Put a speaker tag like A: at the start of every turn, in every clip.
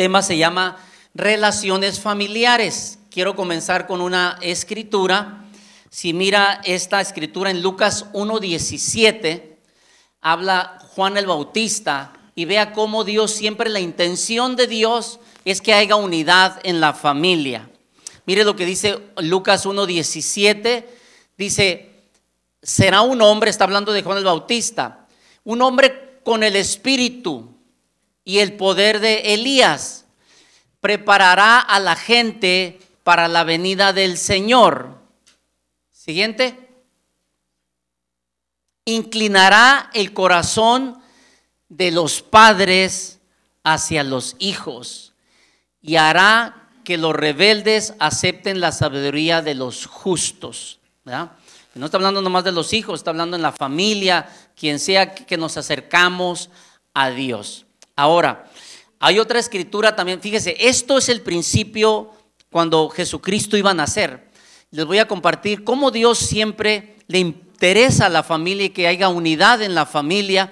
A: tema se llama relaciones familiares. Quiero comenzar con una escritura. Si mira esta escritura en Lucas 1.17, habla Juan el Bautista y vea cómo Dios siempre, la intención de Dios es que haya unidad en la familia. Mire lo que dice Lucas 1.17, dice, será un hombre, está hablando de Juan el Bautista, un hombre con el espíritu y el poder de Elías. Preparará a la gente para la venida del Señor. Siguiente. Inclinará el corazón de los padres hacia los hijos y hará que los rebeldes acepten la sabiduría de los justos. No está hablando nomás de los hijos, está hablando en la familia, quien sea que nos acercamos a Dios. Ahora, hay otra escritura también, fíjese, esto es el principio cuando Jesucristo iba a nacer. Les voy a compartir cómo Dios siempre le interesa a la familia y que haya unidad en la familia.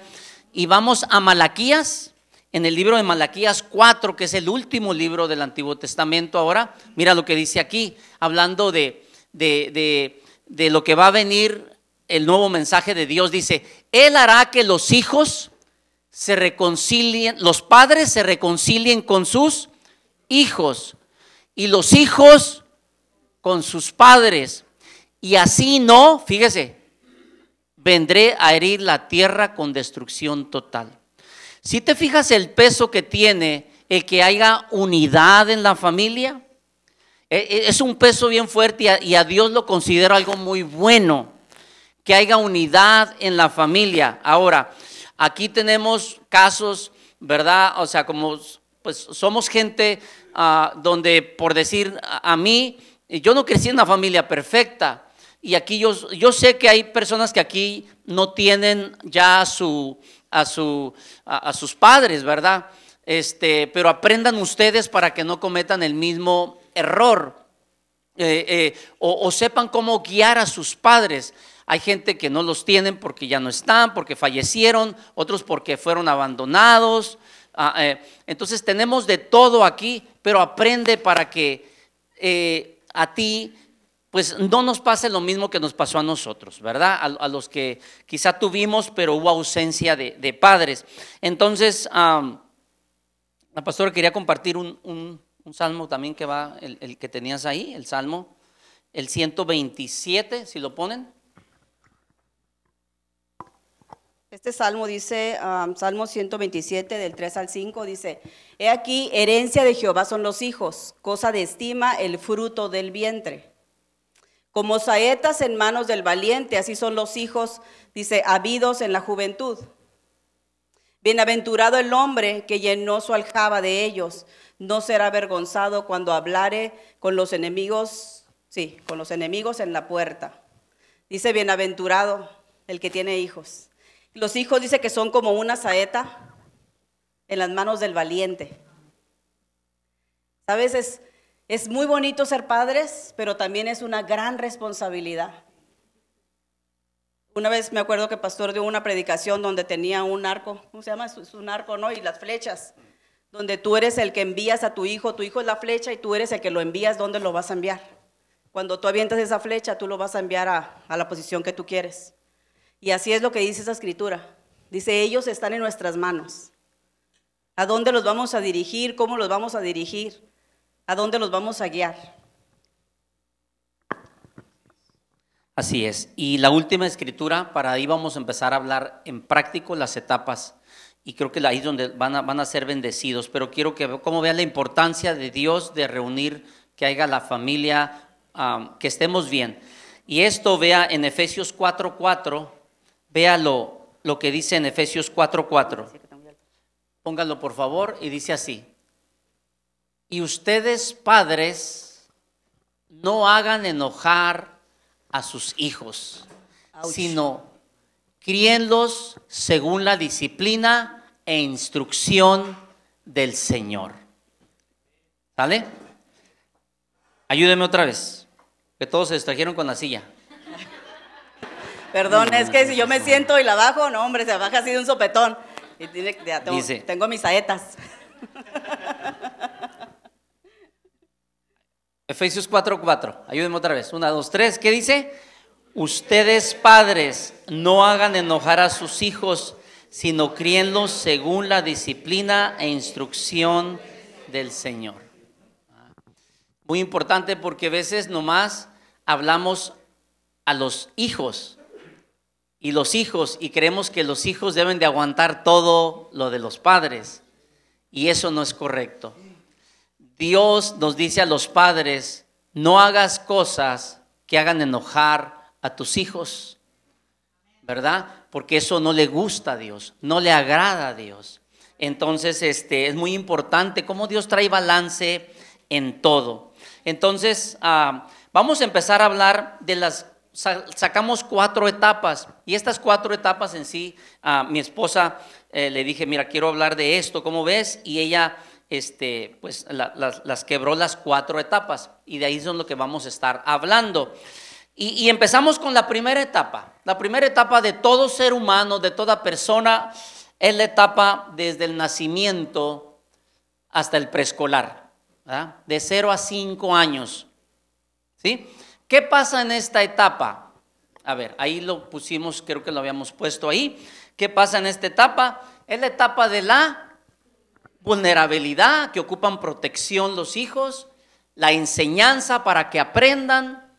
A: Y vamos a Malaquías, en el libro de Malaquías 4, que es el último libro del Antiguo Testamento ahora. Mira lo que dice aquí, hablando de, de, de lo que va a venir el nuevo mensaje de Dios. Dice, Él hará que los hijos se reconcilien, los padres se reconcilien con sus hijos y los hijos con sus padres. Y así no, fíjese, vendré a herir la tierra con destrucción total. Si te fijas el peso que tiene el que haya unidad en la familia, e, e, es un peso bien fuerte y a, Dios lo considera algo muy bueno, que haya unidad en la familia. Ahora, aquí tenemos casos, ¿verdad? O sea, como pues somos gente ah, donde, por decir a, mí, yo no crecí en una familia perfecta. Y aquí yo, yo sé que hay personas que aquí no tienen ya a, su, a, su, a, sus padres, ¿verdad? Este, pero aprendan ustedes para que no cometan el mismo error. Eh, eh, o, sepan cómo guiar a sus padres. Hay gente que no los tienen porque ya no están, porque fallecieron, otros porque fueron abandonados. Ah, eh, entonces tenemos de todo aquí, pero aprende para que a ti pues no nos pase lo mismo que nos pasó a nosotros, ¿verdad? A, los que quizá tuvimos, pero hubo ausencia de, padres. Entonces, la pastora quería compartir un un salmo también que va, el, que tenías ahí, el salmo, el 127, si lo ponen.
B: Este salmo dice, Salmo 127 del 3 al 5, dice, He aquí, herencia de Jehová son los hijos, cosa de estima el fruto del vientre. Como saetas en manos del valiente, así son los hijos, dice, habidos en la juventud. Bienaventurado el hombre que llenó su aljaba de ellos, no será avergonzado cuando hablare con los enemigos, sí, con los enemigos en la puerta. Dice, bienaventurado el que tiene hijos. Los hijos dice que son como una saeta en las manos del valiente. Sabes, es, es muy bonito ser padres, pero también es una gran responsabilidad. Una vez me acuerdo que el pastor dio una predicación donde tenía un arco, ¿cómo se llama? Es un arco, ¿no? Y las flechas donde tú eres el que envías a tu hijo, tu hijo es la flecha y tú eres el que lo envías, ¿dónde lo vas a enviar? Cuando tú avientas esa flecha, tú lo vas a enviar a, a la posición que tú quieres. Y así es lo que dice esa escritura. Dice, ellos están en nuestras manos. ¿A dónde los vamos a dirigir? ¿Cómo los vamos a dirigir? ¿A dónde los vamos a guiar?
A: Así es. Y la última escritura, para ahí vamos a empezar a hablar en práctico las etapas y creo que ahí es donde van a, van a ser bendecidos. Pero quiero que como vean la importancia de Dios de reunir, que haya la familia, que estemos bien. Y esto vea en Efesios 4:4, vea lo, lo que dice en Efesios 4:4. Póngalo por favor y dice así. Y ustedes padres no hagan enojar a sus hijos, sino críenlos según la disciplina e instrucción del Señor. ¿Sale? Ayúdeme otra vez, que todos se distrajeron con la silla.
B: Perdón, es que si yo me siento y la bajo, no, hombre, se baja así de un sopetón. Y tiene, tengo, tengo mis saetas.
A: Efesios 4:4. Ayúdenme otra vez. Una, dos, tres. ¿Qué dice? Ustedes padres no hagan enojar a sus hijos, sino críenlos según la disciplina e instrucción del Señor. Muy importante porque a veces nomás hablamos a los hijos y los hijos y creemos que los hijos deben de aguantar todo lo de los padres y eso no es correcto. Dios nos dice a los padres, no hagas cosas que hagan enojar a tus hijos, ¿verdad? Porque eso no le gusta a Dios, no le agrada a Dios. Entonces, este, es muy importante cómo Dios trae balance en todo. Entonces, ah, vamos a empezar a hablar de las, sacamos cuatro etapas y estas cuatro etapas en sí, a mi esposa eh, le dije, mira, quiero hablar de esto, ¿cómo ves? Y ella este, pues las, quebró las cuatro etapas y de ahí es lo que vamos a estar hablando. Y, empezamos con la primera etapa. La primera etapa de todo ser humano, de toda persona, es la etapa desde el nacimiento hasta el preescolar, de 0 a 5 años. ¿Sí? ¿Qué pasa en esta etapa? A ver, ahí lo pusimos, creo que lo habíamos puesto ahí. ¿Qué pasa en esta etapa? Es la etapa de la vulnerabilidad, que ocupan protección los hijos, la enseñanza para que aprendan,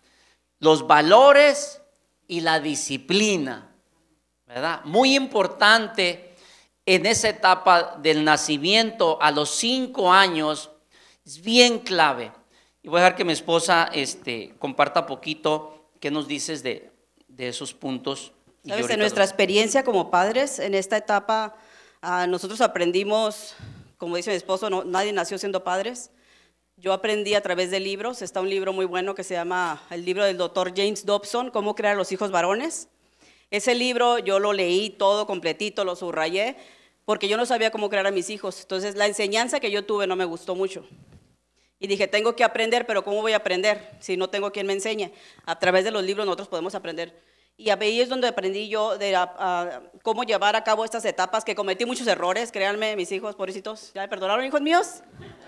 A: los valores y la disciplina, ¿verdad? Muy importante en esa etapa del nacimiento a los cinco años, es bien clave. Y voy a dejar que mi esposa este, comparta poquito qué nos dices de, esos puntos.
B: Sabes, en nuestra experiencia como padres, en esta etapa, ah, nosotros aprendimos como dice mi esposo, no, nadie nació siendo padres. Yo aprendí a través de libros. Está un libro muy bueno que se llama el libro del doctor James Dobson, Cómo crear los hijos varones. Ese libro yo lo leí todo completito, lo subrayé, porque yo no sabía cómo crear a mis hijos. Entonces la enseñanza que yo tuve no me gustó mucho. Y dije, tengo que aprender, pero ¿cómo voy a aprender si no tengo quien me enseñe? A través de los libros nosotros podemos aprender. Y ahí es donde aprendí yo de cómo llevar a cabo estas etapas, que cometí muchos errores, créanme, mis hijos, pobrecitos. ¿Ya me perdonaron, hijos míos?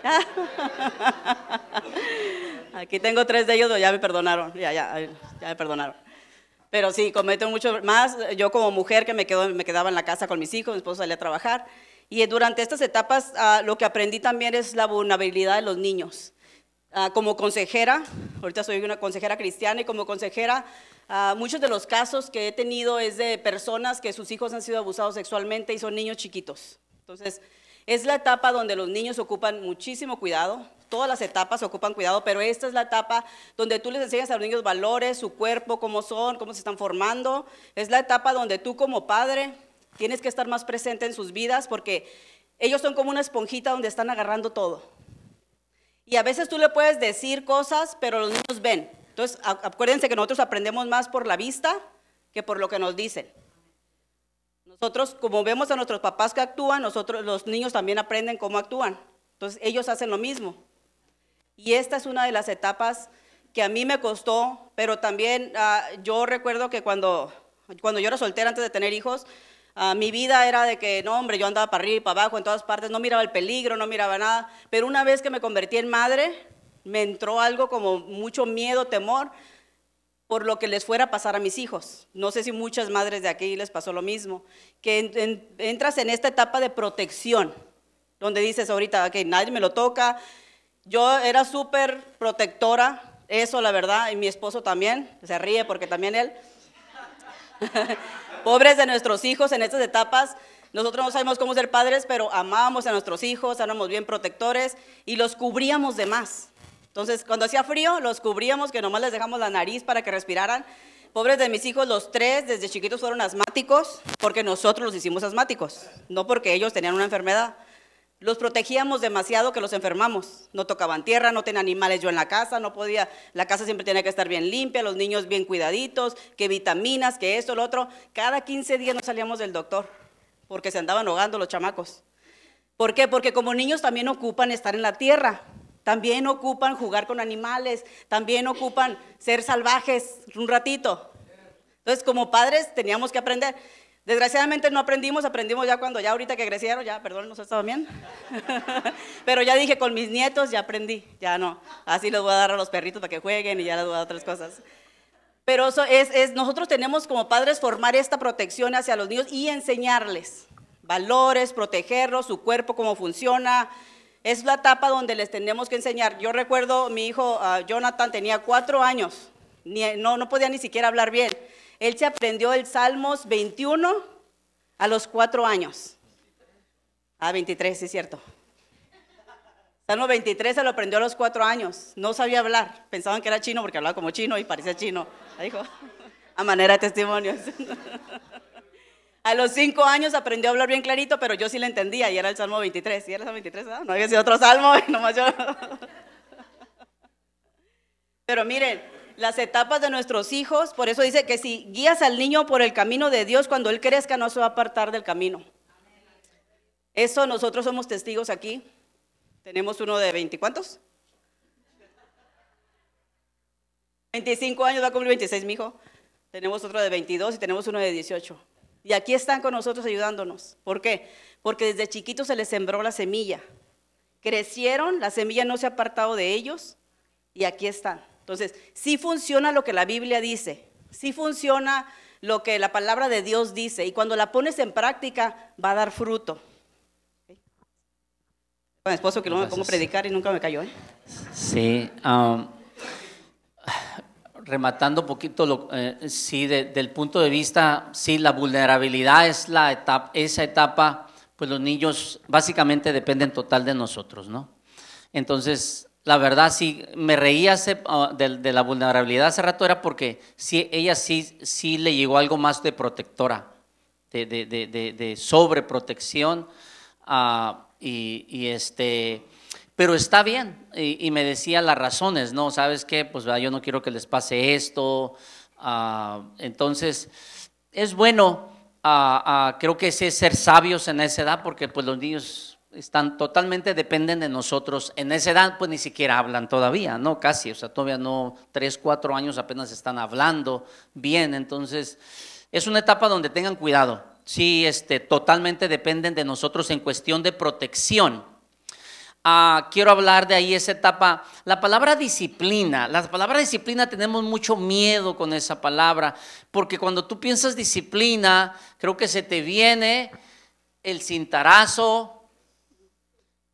B: Aquí tengo tres de ellos, ya me perdonaron, ya, ya, ya me perdonaron. Pero sí, cometo mucho más. Yo como mujer que me, quedo, me quedaba en la casa con mis hijos, mi esposo salía a trabajar. Y durante estas etapas ah, lo que aprendí también es la vulnerabilidad de los niños. Ah, como consejera, ahorita soy una consejera cristiana y como consejera Ah, muchos de los casos que he tenido es de personas que sus hijos han sido abusados sexualmente y son niños chiquitos. Entonces, es la etapa donde los niños ocupan muchísimo cuidado. Todas las etapas ocupan cuidado, pero esta es la etapa donde tú les enseñas a los niños valores, su cuerpo, cómo son, cómo se están formando. Es la etapa donde tú como padre tienes que estar más presente en sus vidas porque ellos son como una esponjita donde están agarrando todo. Y a veces tú le puedes decir cosas, pero los niños ven. Entonces, acuérdense que nosotros aprendemos más por la vista que por lo que nos dicen. Nosotros, como vemos a nuestros papás que actúan, nosotros, los niños también aprenden cómo actúan. Entonces, ellos hacen lo mismo. Y esta es una de las etapas que a mí me costó, pero también ah, yo recuerdo que cuando, cuando yo era soltera antes de tener hijos, ah, mi vida era de que, no, hombre, yo andaba para arriba y para abajo en todas partes, no miraba el peligro, no miraba nada. Pero una vez que me convertí en madre, me entró algo como mucho miedo, temor por lo que les fuera a pasar a mis hijos. No sé si muchas madres de aquí les pasó lo mismo, que entras en esta etapa de protección, donde dices ahorita, que nadie me lo toca. Yo era súper protectora, eso la verdad, y mi esposo también, se ríe porque también él. Pobres de nuestros hijos en estas etapas, nosotros no sabemos cómo ser padres, pero amábamos a nuestros hijos, éramos bien protectores y los cubríamos de más. Entonces, cuando hacía frío, los cubríamos, que nomás les dejamos la nariz para que respiraran. Pobres de mis hijos, los tres desde chiquitos fueron asmáticos, porque nosotros los hicimos asmáticos, no porque ellos tenían una enfermedad. Los protegíamos demasiado que los enfermamos. No tocaban tierra, no tenían animales yo en la casa, no podía, la casa siempre tenía que estar bien limpia, los niños bien cuidaditos, que vitaminas, que esto, lo otro. Cada 15 días nos salíamos del doctor, porque se andaban ahogando los chamacos. ¿Por qué? Porque como niños también ocupan estar en la tierra. También ocupan jugar con animales, también ocupan ser salvajes un ratito. Entonces, como padres teníamos que aprender. Desgraciadamente no aprendimos, aprendimos ya cuando ya ahorita que crecieron, ya, perdón, no estaba bien. Pero ya dije, con mis nietos ya aprendí, ya no. Así les voy a dar a los perritos para que jueguen y ya les voy a dar otras cosas. Pero eso es, es, nosotros tenemos como padres formar esta protección hacia los niños y enseñarles valores, protegerlos, su cuerpo, cómo funciona. Es la etapa donde les tenemos que enseñar. Yo recuerdo, mi hijo uh, Jonathan tenía cuatro años, ni, no, no podía ni siquiera hablar bien. Él se aprendió el Salmos 21 a los cuatro años. Ah, 23, sí es cierto. Salmo 23 se lo aprendió a los cuatro años. No sabía hablar. Pensaban que era chino porque hablaba como chino y parecía chino. Dijo, a manera de testimonios. A los cinco años aprendió a hablar bien clarito, pero yo sí le entendía y era el Salmo 23. ¿Sí era el Salmo 23? Ah, no había sido otro salmo, nomás yo. Pero miren, las etapas de nuestros hijos, por eso dice que si guías al niño por el camino de Dios, cuando él crezca no se va a apartar del camino. Eso nosotros somos testigos aquí. Tenemos uno de 20, ¿cuántos? 25 años, va a cumplir 26, mi hijo. Tenemos otro de 22 y tenemos uno de 18. Y aquí están con nosotros ayudándonos. ¿Por qué? Porque desde chiquitos se les sembró la semilla. Crecieron, la semilla no se ha apartado de ellos y aquí están. Entonces, sí funciona lo que la Biblia dice, sí funciona lo que la palabra de Dios dice y cuando la pones en práctica va a dar fruto. Mi esposo que no me pongo a predicar y nunca me cayó. ¿eh?
A: Sí. Um, rematando un poquito, lo, eh, sí, del punto de vista, sí, la vulnerabilidad es la etapa, esa etapa, pues los niños básicamente dependen total de nosotros, ¿no? Entonces, la verdad, sí, me reía ah, de, la vulnerabilidad hace rato, era porque sí, ella sí, sí le llegó algo más de protectora, de, de, de sobreprotección, uh, y, y este pero está bien. Y, me decía las razones, ¿no? ¿Sabes qué? Pues yo no quiero que les pase esto. Ah, entonces, es bueno, creo que es ser sabios en esa edad, porque pues los niños están totalmente dependen de nosotros. En esa edad pues ni siquiera hablan todavía, ¿no? Casi, o sea, todavía no, tres, cuatro años apenas están hablando bien. Entonces, es una etapa donde tengan cuidado. Sí, este, totalmente dependen de nosotros en cuestión de protección. Ah, quiero hablar de ahí esa etapa. La palabra disciplina, la palabra disciplina tenemos mucho miedo con esa palabra, porque cuando tú piensas disciplina, creo que se te viene el cintarazo.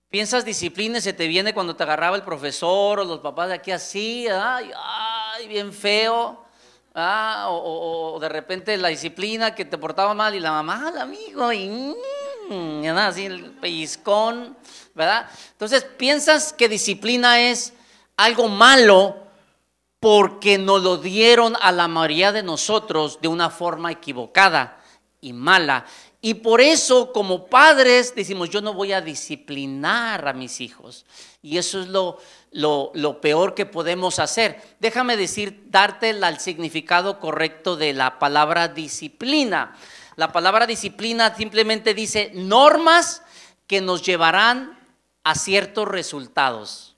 A: Piensas disciplina y se te viene cuando te agarraba el profesor o los papás de aquí así, ay, ay bien feo. Ah, o, de repente la disciplina que te portaba mal y la mamá, al amigo, y, mm, y nada, así el pellizcón. ¿verdad? Entonces, piensas que disciplina es algo malo porque nos lo dieron a la mayoría de nosotros de una forma equivocada y mala. Y por eso, como padres, decimos, yo no voy a disciplinar a mis hijos. Y eso es lo, lo, peor que podemos hacer. Déjame decir, darte el significado correcto de la palabra disciplina. La palabra disciplina simplemente dice normas que nos llevarán a ciertos resultados.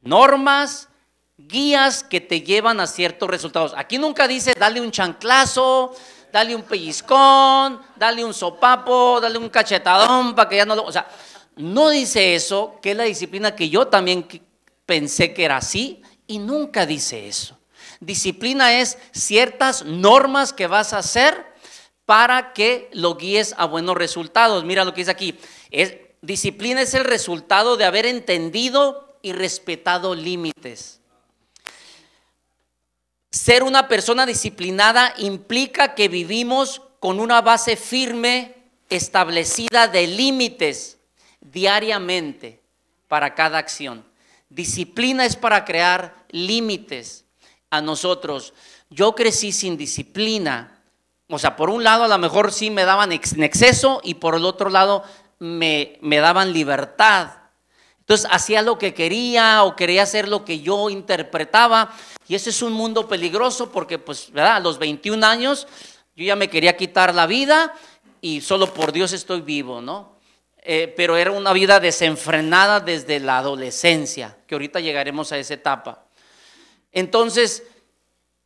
A: Normas, guías que te llevan a ciertos resultados. Aquí nunca dice dale un chanclazo, dale un pellizcón, dale un sopapo, dale un cachetadón para que ya no lo... O sea, no dice eso, que es la disciplina que yo también pensé que era así, y nunca dice eso. Disciplina es ciertas normas que vas a hacer para que lo guíes a buenos resultados. Mira lo que dice aquí. Es, disciplina es el resultado de haber entendido y respetado límites. Ser una persona disciplinada implica que vivimos con una base firme, establecida de límites diariamente para cada acción. Disciplina es para crear límites a nosotros. Yo crecí sin disciplina. O sea, por un lado a lo mejor sí me daban en exceso y por el otro lado me, daban libertad. Entonces hacía lo que quería o quería hacer lo que yo interpretaba. Y ese es un mundo peligroso porque, pues, ¿verdad? A los 21 años yo ya me quería quitar la vida y solo por Dios estoy vivo, ¿no? Eh, pero era una vida desenfrenada desde la adolescencia, que ahorita llegaremos a esa etapa. Entonces,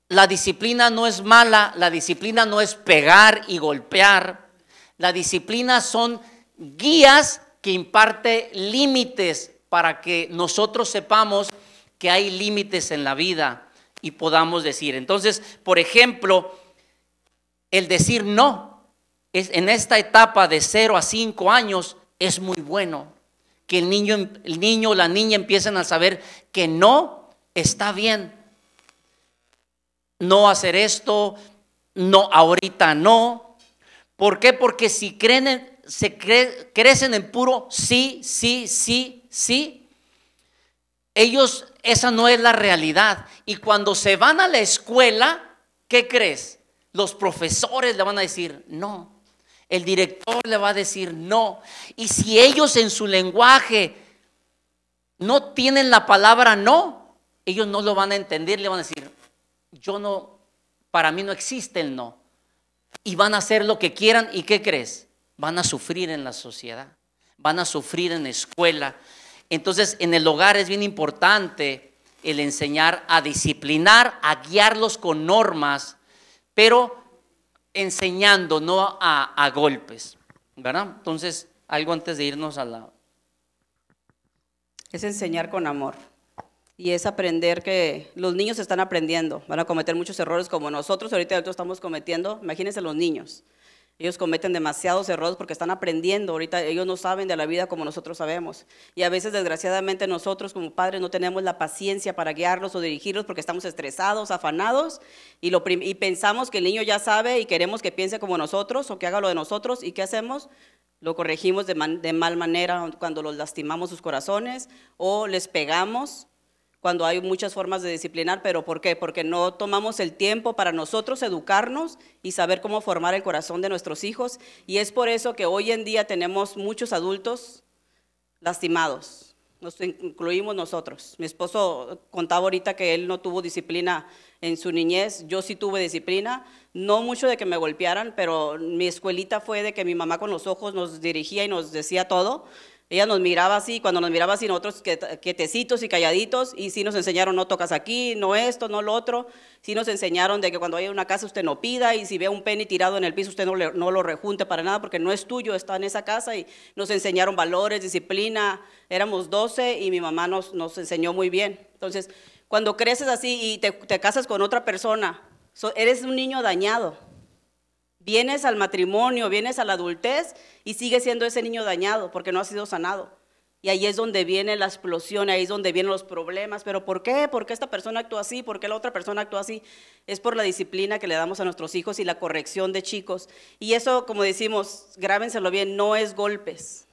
A: la disciplina no es mala, la disciplina no es pegar y golpear. La disciplina son guías que imparte límites para que nosotros sepamos que hay límites en la vida y podamos decir. Entonces, por ejemplo, el decir no es en esta etapa de 0 a 5 años es muy bueno. Que el niño, el niño o la niña empiecen a saber que no está bien. No hacer esto, no, ahorita no. ¿Por qué? Porque si creen, se crecen en puro sí, sí, sí, sí, ellos, esa no es la realidad. Y cuando se van a la escuela, ¿qué crees? Los profesores le van a decir no. El director le va a decir no. Y si ellos en su lenguaje no tienen la palabra no, ellos no lo van a entender, le van a decir, yo no, para mí no existe el no. Y van a hacer lo que quieran y ¿qué crees? Van a sufrir en la sociedad, van a sufrir en la escuela. Entonces, en el hogar es bien importante el enseñar a disciplinar, a guiarlos con normas, pero enseñando, no a, golpes, ¿verdad? Entonces, algo antes de irnos a la...
B: Es enseñar con amor. Y es aprender que los niños están aprendiendo, van a cometer muchos errores como nosotros ahorita estamos cometiendo. Imagínense los niños. Ellos cometen demasiados errores porque están aprendiendo. Ahorita ellos no saben de la vida como nosotros sabemos. Y a veces, desgraciadamente, nosotros como padres no tenemos la paciencia para guiarlos o dirigirlos porque estamos estresados, afanados y, pensamos que el niño ya sabe y queremos que piense como nosotros o que haga lo de nosotros. ¿Y qué hacemos? Lo corregimos de mal manera cuando los lastimamos sus corazones o les pegamos cuando hay muchas formas de disciplinar, pero ¿por qué? Porque no tomamos el tiempo para nosotros educarnos y saber cómo formar el corazón de nuestros hijos. Y es por eso que hoy en día tenemos muchos adultos lastimados. Nos incluimos nosotros. Mi esposo contaba ahorita que él no tuvo disciplina en su niñez. Yo sí tuve disciplina. No mucho de que me golpearan, pero mi escuelita fue de que mi mamá con los ojos nos dirigía y nos decía todo. Ella nos miraba así, cuando nos miraba así, nosotros quietecitos y calladitos, y sí nos enseñaron, no tocas aquí, no esto, no lo otro. Sí nos enseñaron de que cuando hay una casa usted no pida, y si ve un penny tirado en el piso usted no, no lo rejunte para nada, porque no es tuyo, está en esa casa. Y nos enseñaron valores, disciplina. Éramos 12 y mi mamá nos, nos enseñó muy bien. Entonces, cuando creces así y te, te casas con otra persona, eres un niño dañado. Vienes al matrimonio, vienes a la adultez y sigues siendo ese niño dañado porque no ha sido sanado. Y ahí es donde viene la explosión, ahí es donde vienen los problemas. ¿Pero por qué? ¿Por qué esta persona actúa así? ¿Por qué la otra persona actúa así? Es por la disciplina que le damos a nuestros hijos y la corrección de chicos. Y eso, como decimos, grábenselo bien, no es golpes.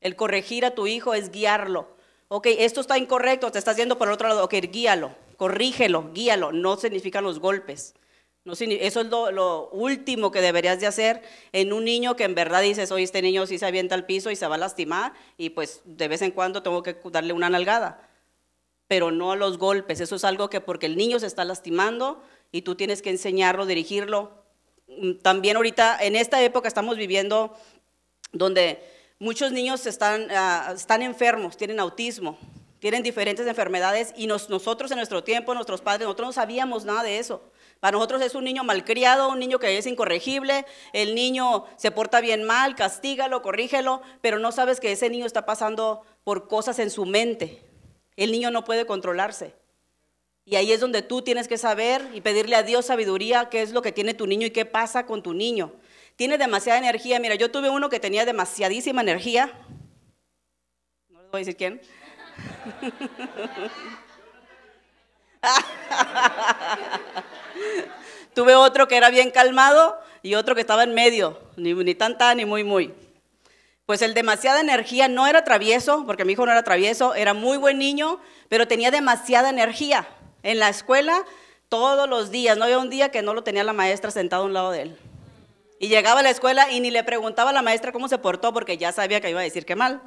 B: El corregir a tu hijo es guiarlo. Ok, esto está incorrecto, te estás yendo por el otro lado. Ok, guíalo, corrígelo, guíalo. No significan los golpes. No, eso es lo, último que deberías de hacer en un niño que en verdad dices, oye, este niño sí se avienta al piso y se va a lastimar y pues de vez en cuando tengo que darle una nalgada, pero no a los golpes. Eso es algo que porque el niño se está lastimando y tú tienes que enseñarlo, dirigirlo. Mm, también ahorita, en esta época estamos viviendo donde muchos niños están, ah, están enfermos, tienen autismo, tienen diferentes enfermedades y nosotros en nuestro tiempo, nuestros padres, nosotros no sabíamos nada de eso. Para nosotros es un niño malcriado, un niño que es incorregible, el niño se porta bien mal, castígalo, corrígelo, pero no sabes que ese niño está pasando por cosas en su mente. El niño no puede controlarse. Y ahí es donde tú tienes que saber y pedirle a Dios sabiduría qué es lo que tiene tu niño y qué pasa con tu niño. Tiene demasiada energía. Mira, yo tuve uno que tenía demasiadísima energía. No les voy a decir quién. Tuve otro que era bien calmado y otro que estaba en medio, ni, ni tan ni muy muy. Pues el demasiada energía no era travieso, porque mi hijo no era travieso, era muy buen niño, pero tenía demasiada energía. En la escuela, todos los días, no había un día que no lo tenía la maestra sentado a un lado de él. Y llegaba a la escuela y ni le preguntaba a la maestra cómo se portó, porque ya sabía que iba a decir que mal.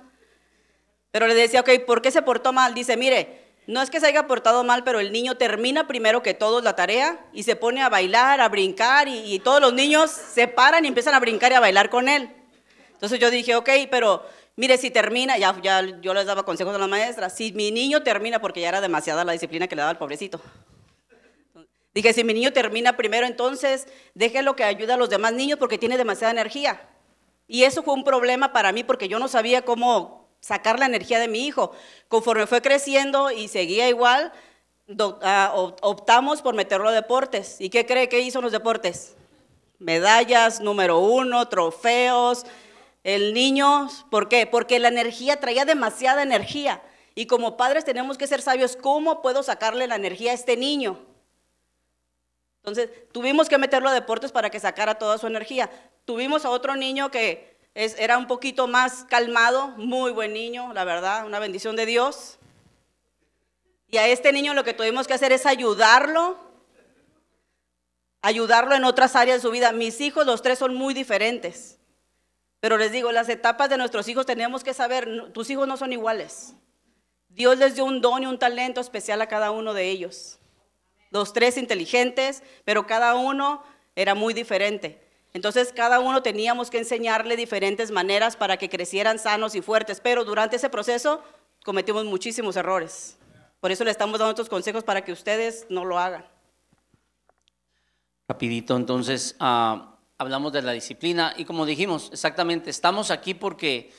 B: Pero le decía, ok, ¿por qué se portó mal? Dice, mire, no es que se haya portado mal, pero el niño termina primero que todos la tarea y se pone a bailar, a brincar y, todos los niños se paran y empiezan a brincar y a bailar con él. Entonces yo dije, ok, pero mire, si termina, ya, ya yo les daba consejos a la maestra, si mi niño termina, porque ya era demasiada la disciplina que le daba al pobrecito. Dije, si mi niño termina primero, entonces déjelo que ayude a los demás niños porque tiene demasiada energía. Y eso fue un problema para mí porque yo no sabía cómo sacar la energía de mi hijo. Conforme fue creciendo y seguía igual, ah, optamos por meterlo a deportes. ¿Y qué cree que hizo en los deportes? Medallas, número uno, trofeos. El niño, ¿por qué? Porque la energía traía demasiada energía. Y como padres tenemos que ser sabios, ¿cómo puedo sacarle la energía a este niño? Entonces, tuvimos que meterlo a deportes para que sacara toda su energía. Tuvimos a otro niño que era un poquito más calmado, muy buen niño, la verdad, una bendición de Dios. Y a este niño lo que tuvimos que hacer es ayudarlo, ayudarlo en otras áreas de su vida. Mis hijos, los tres son muy diferentes. Pero les digo, las etapas de nuestros hijos tenemos que saber, tus hijos no son iguales. Dios les dio un don y un talento especial a cada uno de ellos. Los tres inteligentes, pero cada uno era muy diferente. Entonces cada uno teníamos que enseñarle diferentes maneras para que crecieran sanos y fuertes, pero durante ese proceso cometimos muchísimos errores. Por eso le estamos dando estos consejos para que ustedes no lo hagan.
A: Rapidito, entonces ah, hablamos de la disciplina y como dijimos, exactamente, estamos aquí porque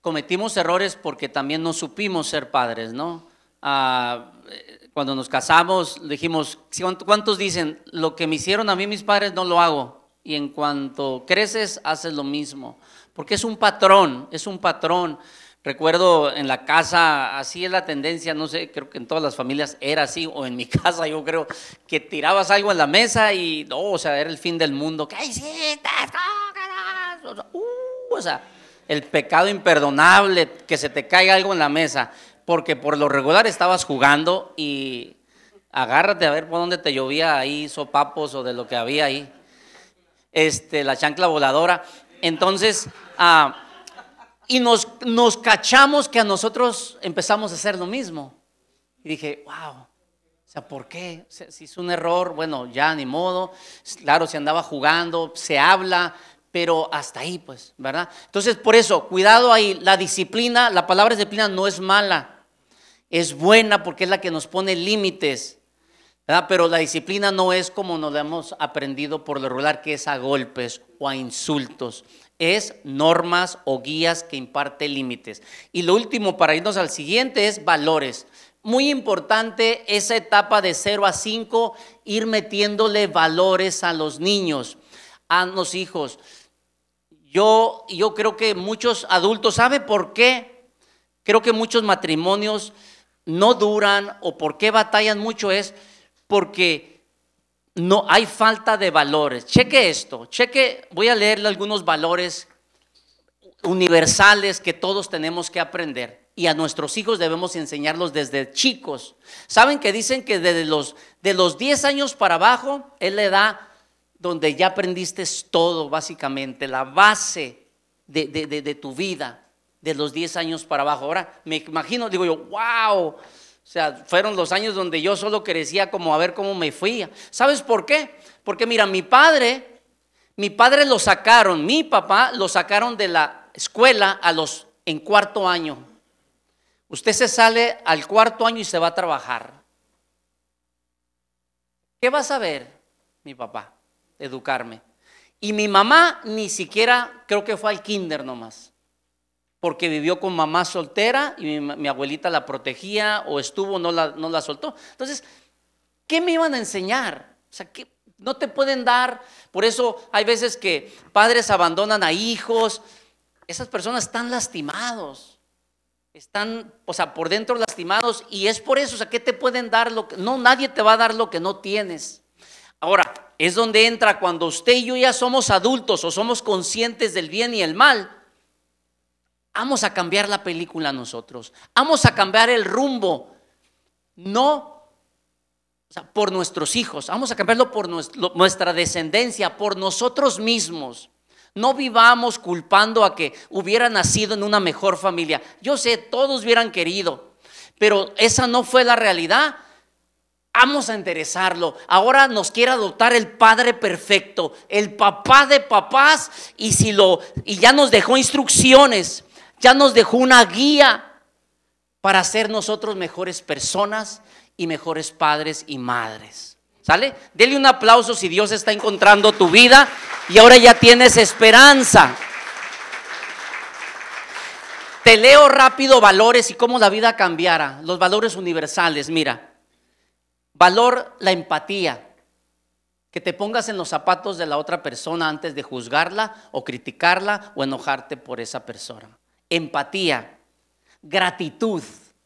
A: cometimos errores porque también no supimos ser padres, ¿no? Ah, cuando nos casamos dijimos, ¿cuántos dicen, lo que me hicieron a mí mis padres no lo hago? Y en cuanto creces haces lo mismo, porque es un patrón, es un patrón. Recuerdo en la casa, así es la tendencia, no sé, creo que en todas las familias era así, o en mi casa yo creo que tirabas algo en la mesa y, no, o sea, era el fin del mundo. ¿Qué hiciste? Uh, o sea, el pecado imperdonable, que se te caiga algo en la mesa, porque por lo regular estabas jugando y agárrate a ver por dónde te llovía ahí sopapos o de lo que había ahí este, la chancla voladora. Entonces, ah, y nos, cachamos que a nosotros empezamos a hacer lo mismo. Y dije, wow, o sea, ¿por qué? Si es un error, bueno, ya ni modo. Claro, se andaba jugando, se habla, pero hasta ahí, pues, ¿verdad? Entonces, por eso, cuidado ahí, la disciplina, la palabra disciplina no es mala, es buena porque es la que nos pone límites. Pero la disciplina no es como nos hemos aprendido por lo regular, que es a golpes o a insultos. Es normas o guías que imparte límites. Y lo último, para irnos al siguiente, es valores. Muy importante esa etapa de 0 a 5, ir metiéndole valores a los niños, a los hijos. Yo, yo creo que muchos adultos, ¿sabe por qué? Creo que muchos matrimonios no duran o por qué batallan mucho es porque no hay falta de valores. Cheque esto, cheque, voy a leerle algunos valores universales que todos tenemos que aprender y a nuestros hijos debemos enseñarlos desde chicos. ¿Saben que dicen que desde los, de los 10 años para abajo es la edad donde ya aprendiste todo, básicamente, la base de, de tu vida, de los 10 años para abajo? Ahora me imagino, digo yo, wow, o sea, fueron los años donde yo solo crecía como a ver cómo me fui. ¿Sabes por qué? Porque mira, mi padre, mi padre lo sacaron, mi papá lo sacaron de la escuela a los en cuarto año. Usted se sale al cuarto año y se va a trabajar. ¿Qué va a saber mi papá? Educarme. Y mi mamá ni siquiera creo que fue al kinder nomás porque vivió con mamá soltera y mi, abuelita la protegía o estuvo, no la, no la soltó. Entonces, ¿qué me iban a enseñar? O sea, ¿qué, no te pueden dar, por eso hay veces que padres abandonan a hijos, esas personas están lastimados, están, o sea, por dentro lastimados y es por eso, o sea, ¿qué te pueden dar? Lo que, no, nadie te va a dar lo que no tienes. Ahora, es donde entra cuando usted y yo ya somos adultos o somos conscientes del bien y el mal, Vamos a cambiar la película nosotros. Vamos a cambiar el rumbo. No por nuestros hijos. Vamos a cambiarlo por nuestra descendencia, por nosotros mismos. No vivamos culpando a que hubiera nacido en una mejor familia. Yo sé, todos hubieran querido, pero esa no fue la realidad. Vamos a interesarlo. Ahora nos quiere adoptar el padre perfecto, el papá de papás y si lo y ya nos dejó instrucciones ya nos dejó una guía para ser nosotros mejores personas y mejores padres y madres. ¿Sale? Dele un aplauso si Dios está encontrando tu vida y ahora ya tienes esperanza. Te leo rápido valores y cómo la vida cambiara. Los valores universales, mira. Valor, la empatía. Que te pongas en los zapatos de la otra persona antes de juzgarla o criticarla o enojarte por esa persona. Empatía. Gratitud.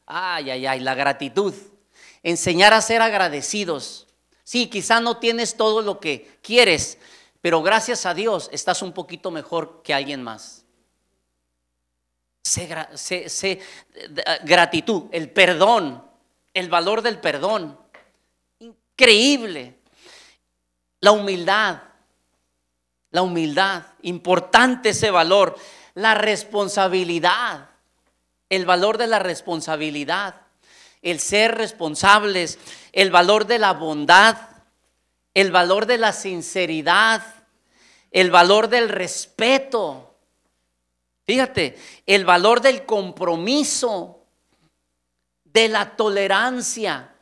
A: Ay, ay, ay, la gratitud. Enseñar a ser agradecidos. Sí, quizá no tienes todo lo que quieres, pero gracias a Dios estás un poquito mejor que alguien más. Sé, gratitud, el perdón, el valor del perdón. Increíble. La humildad, la humildad, importante ese valor. La responsabilidad, el valor de la responsabilidad. El ser responsables, el valor de la bondad, el valor de la sinceridad, el valor del respeto. Fíjate, el valor del compromiso, de la tolerancia,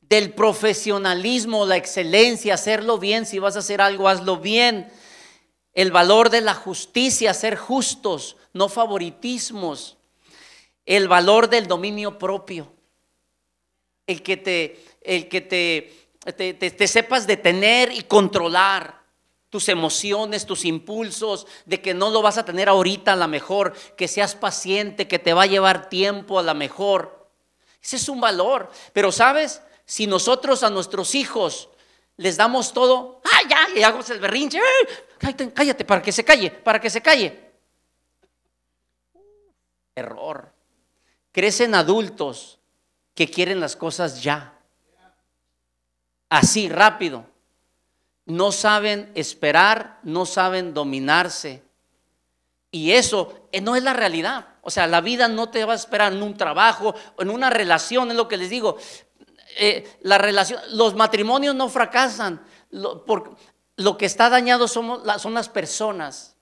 A: del profesionalismo, la excelencia, hacerlo bien, si vas a hacer algo, hazlo bien. El valor de la justicia, ser justos, no favoritismos el valor del dominio propio, el que te, el que te, te, sepas detener y controlar tus emociones, tus impulsos, de que no lo vas a tener ahorita a la mejor, que seas paciente, que te va a llevar tiempo a la mejor. Ese es un valor. Pero sabes, si nosotros a nuestros hijos les damos todo, ¡ah, ya! Y hago el berrinche, cállate, cállate, para que se calle, para que se calle. Error. Crecen adultos que quieren las cosas ya. Así, rápido. No saben esperar, no saben dominarse. Y eso eh, no es la realidad. O sea, la vida no te va a esperar en un trabajo, en una relación, es lo que les digo. Eh, la relación, los matrimonios no fracasan. Lo, lo que está dañado somos, son las personas.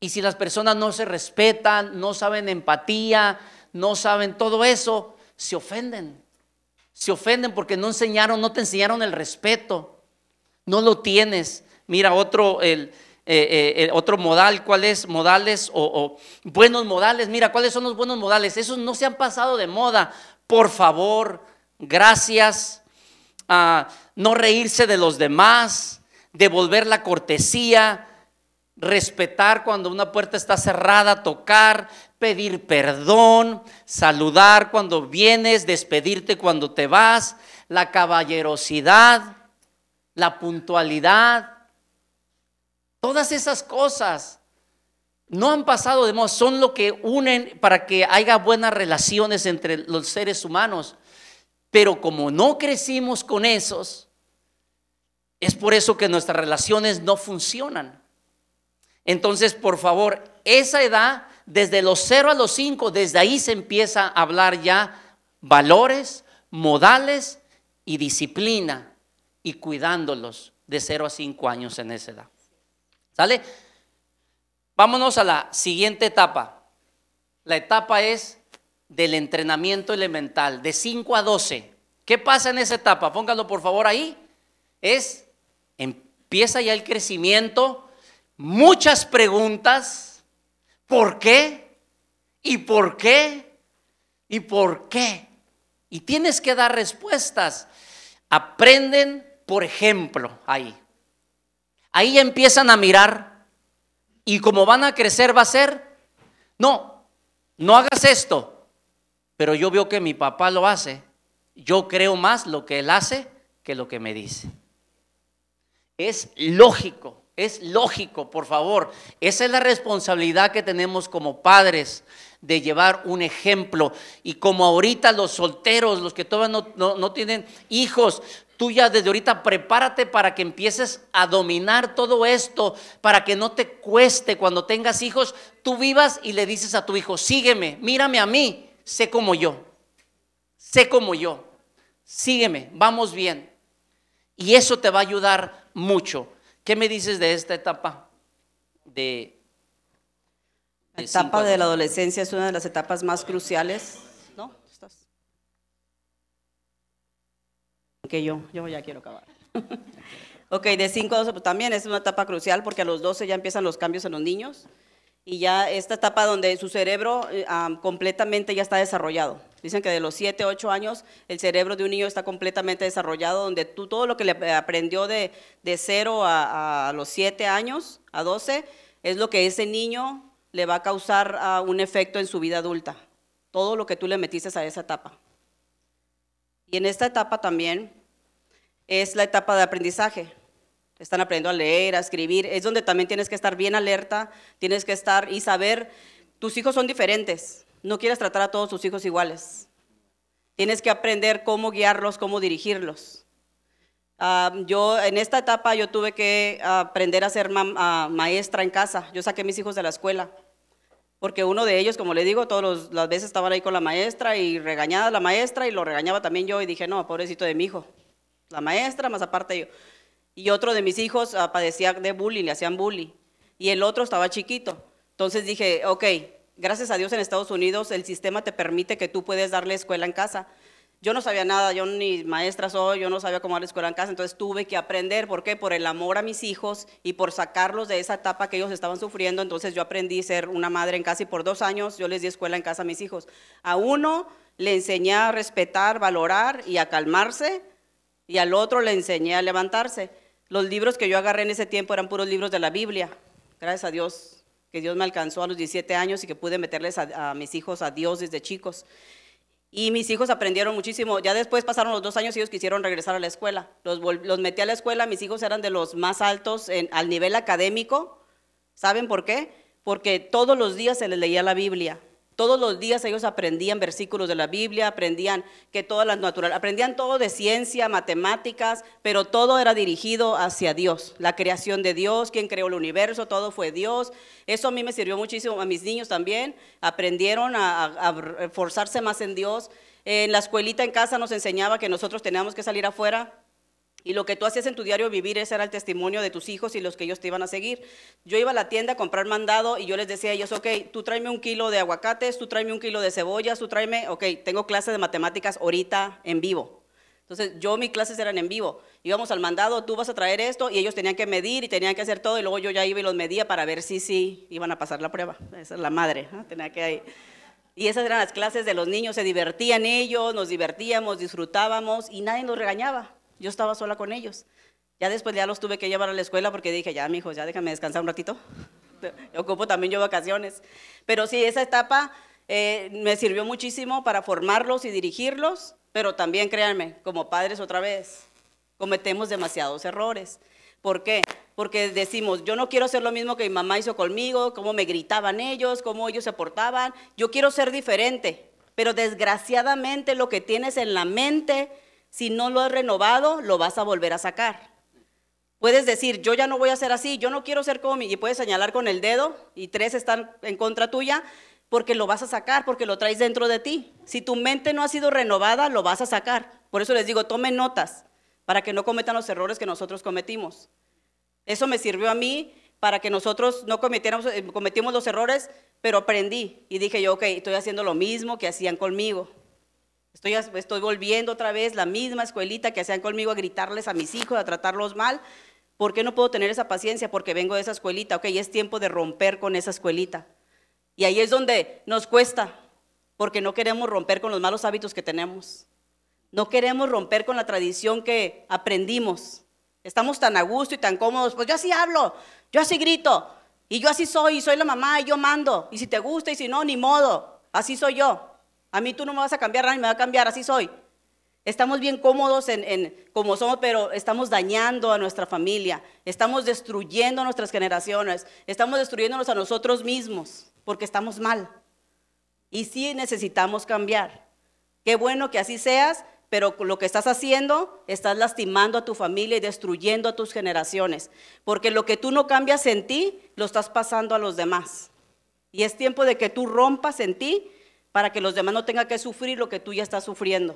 A: Y si las personas no se respetan, no saben empatía, no saben todo eso, se ofenden. Se ofenden porque no enseñaron, no te enseñaron el respeto. No lo tienes. Mira, otro, el, eh, eh, otro modal, ¿cuál es? Modales o, buenos modales. Mira, ¿cuáles son los buenos modales? Esos no se han pasado de moda. Por favor, gracias. a no reírse de los demás, devolver la cortesía, respetar cuando una puerta está cerrada, tocar, pedir perdón, saludar cuando vienes, despedirte cuando te vas, la caballerosidad, la puntualidad, todas esas cosas no han pasado de moda, son lo que unen para que haya buenas relaciones entre los seres humanos. Pero como no crecimos con esos, es por eso que nuestras relaciones no funcionan. Entonces, por favor, esa edad, desde los 0 a los 5, desde ahí se empieza a hablar ya valores, modales y disciplina y cuidándolos de 0 a 5 años en esa edad. ¿Sale? Vámonos a la siguiente etapa. La etapa es del entrenamiento elemental, de 5 a 12. ¿Qué pasa en esa etapa? Póngalo por favor ahí. Es, empieza ya el crecimiento muchas preguntas. ¿Por qué? ¿Y por qué? ¿Y por qué? Y tienes que dar respuestas. Aprenden, por ejemplo, ahí. Ahí empiezan a mirar y como van a crecer va a ser, no, no hagas esto, pero yo veo que mi papá lo hace. Yo creo más lo que él hace que lo que me dice. Es lógico. Es lógico, por favor. Esa es la responsabilidad que tenemos como padres de llevar un ejemplo. Y como ahorita los solteros, los que todavía no, tienen hijos, tú ya desde ahorita prepárate para que empieces a dominar todo esto, para que no te cueste cuando tengas hijos, tú vivas y le dices a tu hijo, sígueme, mírame a mí, sé como yo, sé como yo, sígueme, vamos bien. Y eso te va a ayudar mucho. ¿Qué me dices de esta etapa de...
B: la etapa de la adolescencia es una de las etapas más cruciales, ¿no? Que yo, yo ya quiero acabar. ok, de 5 a 12 pues también es una etapa crucial porque a los 12 ya empiezan los cambios en los niños y ya esta etapa donde su cerebro eh, completamente ya está desarrollado. Dicen que de los 7, 8 años el cerebro de un niño está completamente desarrollado, donde tú todo lo que le aprendió de, de 0 a, a, los 7 años, a 12, es lo que ese niño le va a causar uh, un efecto en su vida adulta. Todo lo que tú le metiste a esa etapa. Y en esta etapa también es la etapa de aprendizaje. Están aprendiendo a leer, a escribir. Es donde también tienes que estar bien alerta, tienes que estar y saber, tus hijos son diferentes. No quieres tratar a todos tus hijos iguales. Tienes que aprender cómo guiarlos, cómo dirigirlos. Uh, yo en esta etapa yo tuve que aprender a ser ma uh, maestra en casa. Yo saqué mis hijos de la escuela. Porque uno de ellos, como le digo, todas las veces estaban ahí con la maestra y regañada la maestra y lo regañaba también yo y dije, no, pobrecito de mi hijo. La maestra, más aparte yo. Y otro de mis hijos uh, padecía de bullying, le hacían bullying. Y el otro estaba chiquito. Entonces dije, ok, gracias a Dios en Estados Unidos el sistema te permite que tú puedes darle escuela en casa. Yo no sabía nada, yo ni maestra soy, yo no sabía cómo darle escuela en casa, entonces tuve que aprender, ¿por qué? Por el amor a mis hijos y por sacarlos de esa etapa que ellos estaban sufriendo, entonces yo aprendí a ser una madre en casa y por dos años yo les di escuela en casa a mis hijos. A uno le enseñé a respetar, valorar y a calmarse, y al otro le enseñé a levantarse. Los libros que yo agarré en ese tiempo eran puros libros de la Biblia. Gracias a Dios que Dios me alcanzó a los 17 años y que pude meterles a mis hijos a Dios desde chicos. Y mis hijos aprendieron muchísimo. Ya después pasaron los dos años y ellos quisieron regresar a la escuela. Los, metí a la escuela, mis hijos eran de los más altos en, al nivel académico. ¿Saben por qué? Porque todos los días se les leía la Biblia. Todos los días ellos aprendían versículos de la Biblia, aprendían que todas las natural, aprendían todo de ciencia, matemáticas, pero todo era dirigido hacia Dios, la creación de Dios, quien creó el universo, todo fue Dios. Eso a mí me sirvió muchísimo, a mis niños también, aprendieron a, a forzarse más en Dios. En la escuelita en casa nos enseñaba que nosotros teníamos que salir afuera y lo que tú hacías en tu diario vivir, ese era el testimonio de tus hijos y los que ellos te iban a seguir. Yo iba a la tienda a comprar mandado y yo les decía a ellos, ok, tú tráeme un kilo de aguacates, tú tráeme un kilo de cebollas, tú tráeme, ok, tengo clases de matemáticas ahorita en vivo. Entonces, yo mis clases eran en vivo. Íbamos al mandado, tú vas a traer esto, y ellos tenían que medir y tenían que hacer todo, y luego yo ya iba y los medía para ver si sí iban a pasar la prueba. Esa es la madre, tenía que Y esas eran las clases de los niños, se divertían ellos, nos divertíamos, disfrutábamos, y nadie nos regañaba. Yo estaba sola con ellos. Ya después ya los tuve que llevar a la escuela porque dije, ya, mi hijo, ya déjame descansar un ratito. Ocupo también yo vacaciones. Pero sí, esa etapa eh, me sirvió muchísimo para formarlos y dirigirlos, pero también, créanme, como padres otra vez, cometemos demasiados errores. ¿Por qué? Porque decimos, yo no quiero hacer lo mismo que mi mamá hizo conmigo, cómo me gritaban ellos, cómo ellos se portaban, yo quiero ser diferente. Pero desgraciadamente lo que tienes en la mente si no lo has renovado, lo vas a volver a sacar. Puedes decir, yo ya no voy a ser así, yo no quiero ser como y puedes señalar con el dedo y tres están en contra tuya, porque lo vas a sacar, porque lo traes dentro de ti. Si tu mente no ha sido renovada, lo vas a sacar. Por eso les digo, tomen notas para que no cometan los errores que nosotros cometimos. Eso me sirvió a mí para que nosotros no cometiéramos, eh, cometimos los errores, pero aprendí y dije yo, ok, estoy haciendo lo mismo que hacían conmigo. Estoy, volviendo otra vez la misma escuelita que hacían conmigo a gritarles a mis hijos, a tratarlos mal. ¿Por qué no puedo tener esa paciencia? Porque vengo de esa escuelita. Ok, es tiempo de romper con esa escuelita. Y ahí es donde nos cuesta, porque no queremos romper con los malos hábitos que tenemos. No queremos romper con la tradición que aprendimos. Estamos tan a gusto y tan cómodos. Pues yo así hablo, yo así grito, y yo así soy, y soy la mamá, y yo mando. Y si te gusta y si no, ni modo. Así soy yo. A mí tú no me vas a cambiar, nadie me va a cambiar, así soy. Estamos bien cómodos en, en como somos, pero estamos dañando a nuestra familia, estamos destruyendo a nuestras generaciones, estamos destruyéndonos a nosotros mismos, porque estamos mal. Y sí necesitamos cambiar. Qué bueno que así seas, pero lo que estás haciendo, estás lastimando a tu familia y destruyendo a tus generaciones, porque lo que tú no cambias en ti, lo estás pasando a los demás. Y es tiempo de que tú rompas en ti para que los demás no tengan que sufrir lo que tú ya estás sufriendo.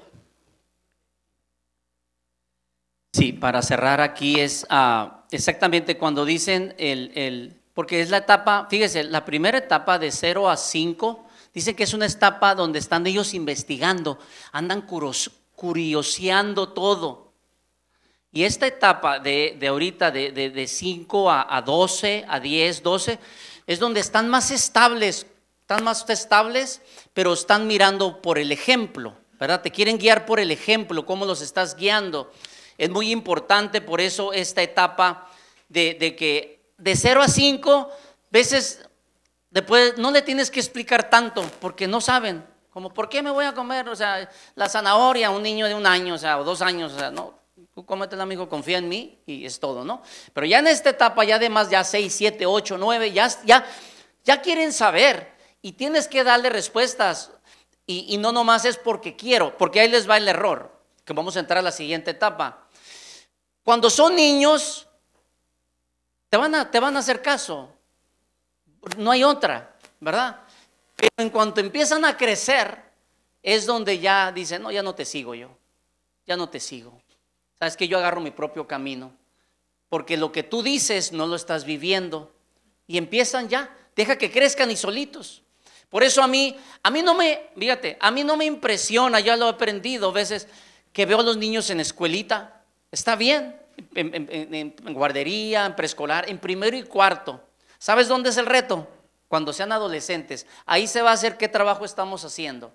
A: Sí, para cerrar aquí es ah, exactamente cuando dicen el, el, porque es la etapa, fíjese, la primera etapa de 0 a 5, dice que es una etapa donde están ellos investigando, andan curioseando todo. Y esta etapa de, de ahorita, de, de, de 5 a, a 12, a 10, 12, es donde están más estables, están más estables, pero están mirando por el ejemplo, ¿verdad? Te quieren guiar por el ejemplo, cómo los estás guiando. Es muy importante por eso esta etapa de, de que de 0 a 5, veces después no le tienes que explicar tanto, porque no saben, como, ¿por qué me voy a comer? O sea, la zanahoria a un niño de un año, o sea, o dos años, o sea, no, tú cómetela, amigo, confía en mí y es todo, ¿no? Pero ya en esta etapa, ya además, ya 6, 7, 8, 9, ya, ya, ya quieren saber y tienes que darle respuestas y, y no nomás es porque quiero, porque ahí les va el error, que vamos a entrar a la siguiente etapa. Cuando son niños, te van a, te van a hacer caso, no hay otra, ¿verdad? Pero en cuanto empiezan a crecer, es donde ya dicen, no, ya no te sigo yo, ya no te sigo. Sabes que yo agarro mi propio camino, porque lo que tú dices no lo estás viviendo. Y empiezan ya, deja que crezcan y solitos. Por eso a mí, a mí no me, fíjate, a mí no me impresiona, ya lo he aprendido a veces, que veo a los niños en escuelita, está bien, en, guardería, en preescolar, en primero y cuarto. ¿Sabes dónde es el reto? cuando sean adolescentes, ahí se va a hacer qué trabajo estamos haciendo.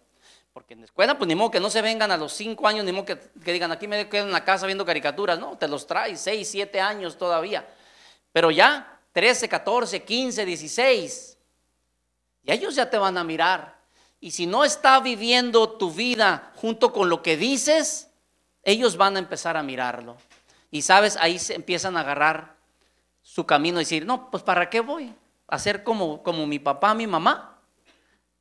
A: Porque en la escuela, pues ni modo que no se vengan a los cinco años, ni modo que, que, digan, aquí me quedo en la casa viendo caricaturas. No, te los traes, seis, siete años todavía. Pero ya, 13, 14, 15, 16, y ellos ya te van a mirar. Y si no está viviendo tu vida junto con lo que dices, ellos van a empezar a mirarlo. Y sabes, ahí se empiezan a agarrar su camino y decir, no, pues ¿para qué voy? hacer como, como mi papá, mi mamá.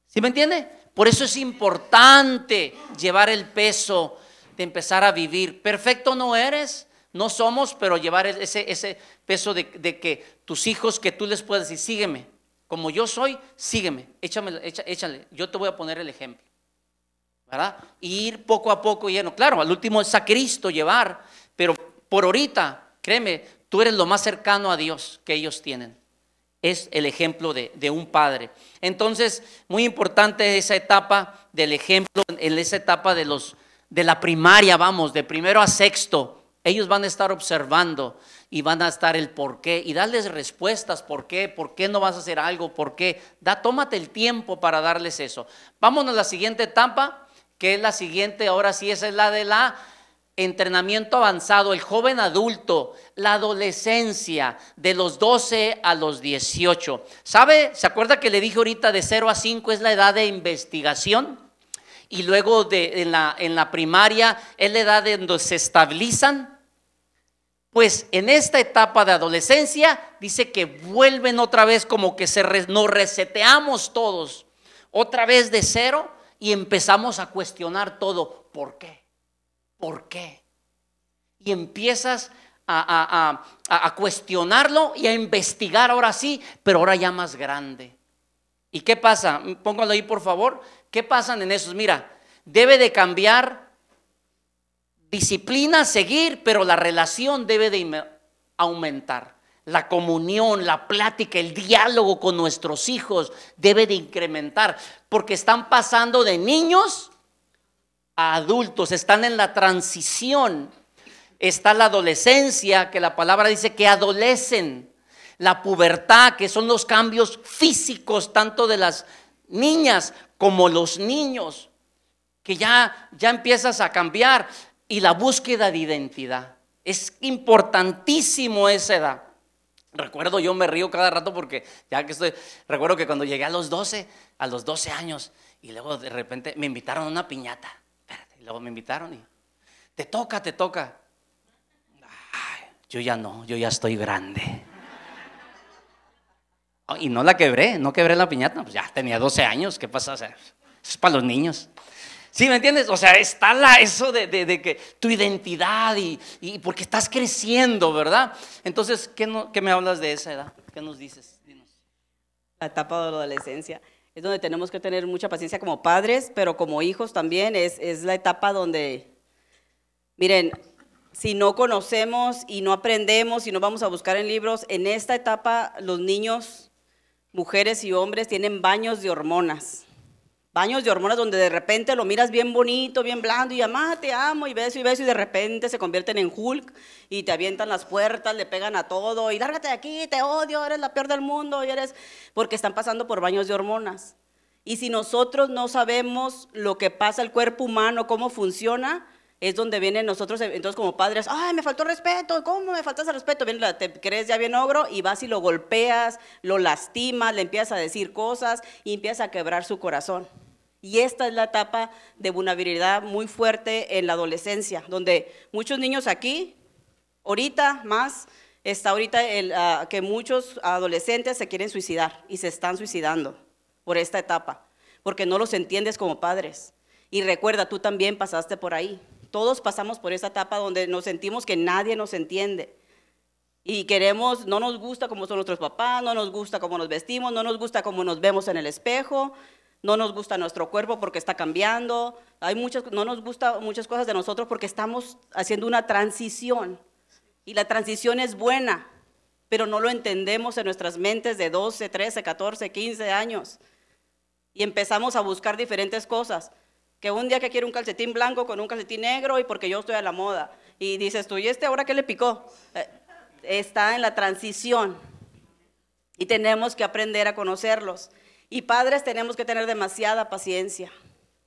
A: ¿Sí me entiende? Por eso es importante llevar el peso de empezar a vivir. Perfecto no eres, no somos, pero llevar ese, ese peso de, de, que tus hijos, que tú les puedas decir, sígueme, como yo soy, sígueme, échame, échale, yo te voy a poner el ejemplo. ¿Verdad? Ir poco a poco lleno. Claro, al último es a Cristo llevar, pero por ahorita, créeme, tú eres lo más cercano a Dios que ellos tienen es el ejemplo de, de, un padre. Entonces, muy importante esa etapa del ejemplo, en esa etapa de, los, de la primaria, vamos, de primero a sexto. Ellos van a estar observando y van a estar el por qué y darles respuestas, por qué, por qué no vas a hacer algo, por qué. Da, tómate el tiempo para darles eso. Vámonos a la siguiente etapa, que es la siguiente, ahora sí, esa es la de la entrenamiento avanzado, el joven adulto, la adolescencia, de los 12 a los 18. ¿Sabe? ¿Se acuerda que le dije ahorita de 0 a 5 es la edad de investigación? Y luego de, en, la, en la primaria es la edad de donde se estabilizan. Pues en esta etapa de adolescencia dice que vuelven otra vez como que nos reseteamos todos, otra vez de cero y empezamos a cuestionar todo. ¿Por qué? ¿Por qué? Y empiezas a, a, cuestionarlo y a investigar ahora sí, pero ahora ya más grande. ¿Y qué pasa? Póngalo ahí por favor. ¿Qué pasan en esos? Mira, debe de cambiar disciplina, seguir, pero la relación debe de aumentar. La comunión, la plática, el diálogo con nuestros hijos debe de incrementar, porque están pasando de niños a adultos, están en la transición. Está la adolescencia, que la palabra dice que adolecen. La pubertad, que son los cambios físicos tanto de las niñas como los niños, que ya, ya empiezas a cambiar. Y la búsqueda de identidad. Es importantísimo esa edad. Recuerdo, yo me río cada rato porque ya que estoy, recuerdo que cuando llegué a los 12, a los 12 años, y luego de repente me invitaron a una piñata. Luego me invitaron y, te toca, te toca. Yo ya no, yo ya estoy grande. Y no la quebré, no quebré la piñata, pues ya tenía 12 años, ¿qué pasa? Es para los niños. ¿Sí me entiendes? O sea, está la, eso de, de, que tu identidad y, y, porque estás creciendo, ¿verdad? Entonces, ¿qué, no, ¿qué, me hablas de esa edad? ¿Qué nos dices? Dinos.
B: La etapa de la adolescencia es donde tenemos que tener mucha paciencia como padres, pero como hijos también, es, es la etapa donde, miren, si no conocemos y no aprendemos y no vamos a buscar en libros, en esta etapa los niños, mujeres y hombres tienen baños de hormonas. Baños de hormonas donde de repente lo miras bien bonito, bien blando y mamá te amo y beso y beso y de repente se convierten en Hulk y te avientan las puertas, le pegan a todo y lárgate de aquí, te odio, eres la peor del mundo y eres porque están pasando por baños de hormonas. Y si nosotros no sabemos lo que pasa al cuerpo humano, cómo funciona, es donde vienen nosotros, entonces como padres, ay, me faltó respeto, ¿cómo me faltas el respeto? Viene te crees ya bien ogro y vas y lo golpeas, lo lastimas, le empiezas a decir cosas y empiezas a quebrar su corazón. Y esta es la etapa de vulnerabilidad muy fuerte en la adolescencia, donde muchos niños aquí, ahorita más, está ahorita el, ah, que muchos adolescentes se quieren suicidar y se están suicidando por esta etapa, porque no los entiendes como padres. Y recuerda, tú también pasaste por ahí. Todos pasamos por esa etapa donde nos sentimos que nadie nos entiende. Y queremos, no nos gusta cómo son nuestros papás, no nos gusta cómo nos vestimos, no nos gusta cómo nos vemos en el espejo, no nos gusta nuestro cuerpo porque está cambiando, hay muchas, no nos gusta muchas cosas de nosotros porque estamos haciendo una transición. Y la transición es buena, pero no lo entendemos en nuestras mentes de 12, 13, 14, 15 años. Y empezamos a buscar diferentes cosas que un día que quiere un calcetín blanco con un calcetín negro y porque yo estoy a la moda. Y dices tú, ¿y este ahora qué le picó? Eh, está en la transición y tenemos que aprender a conocerlos. Y padres tenemos que tener demasiada paciencia.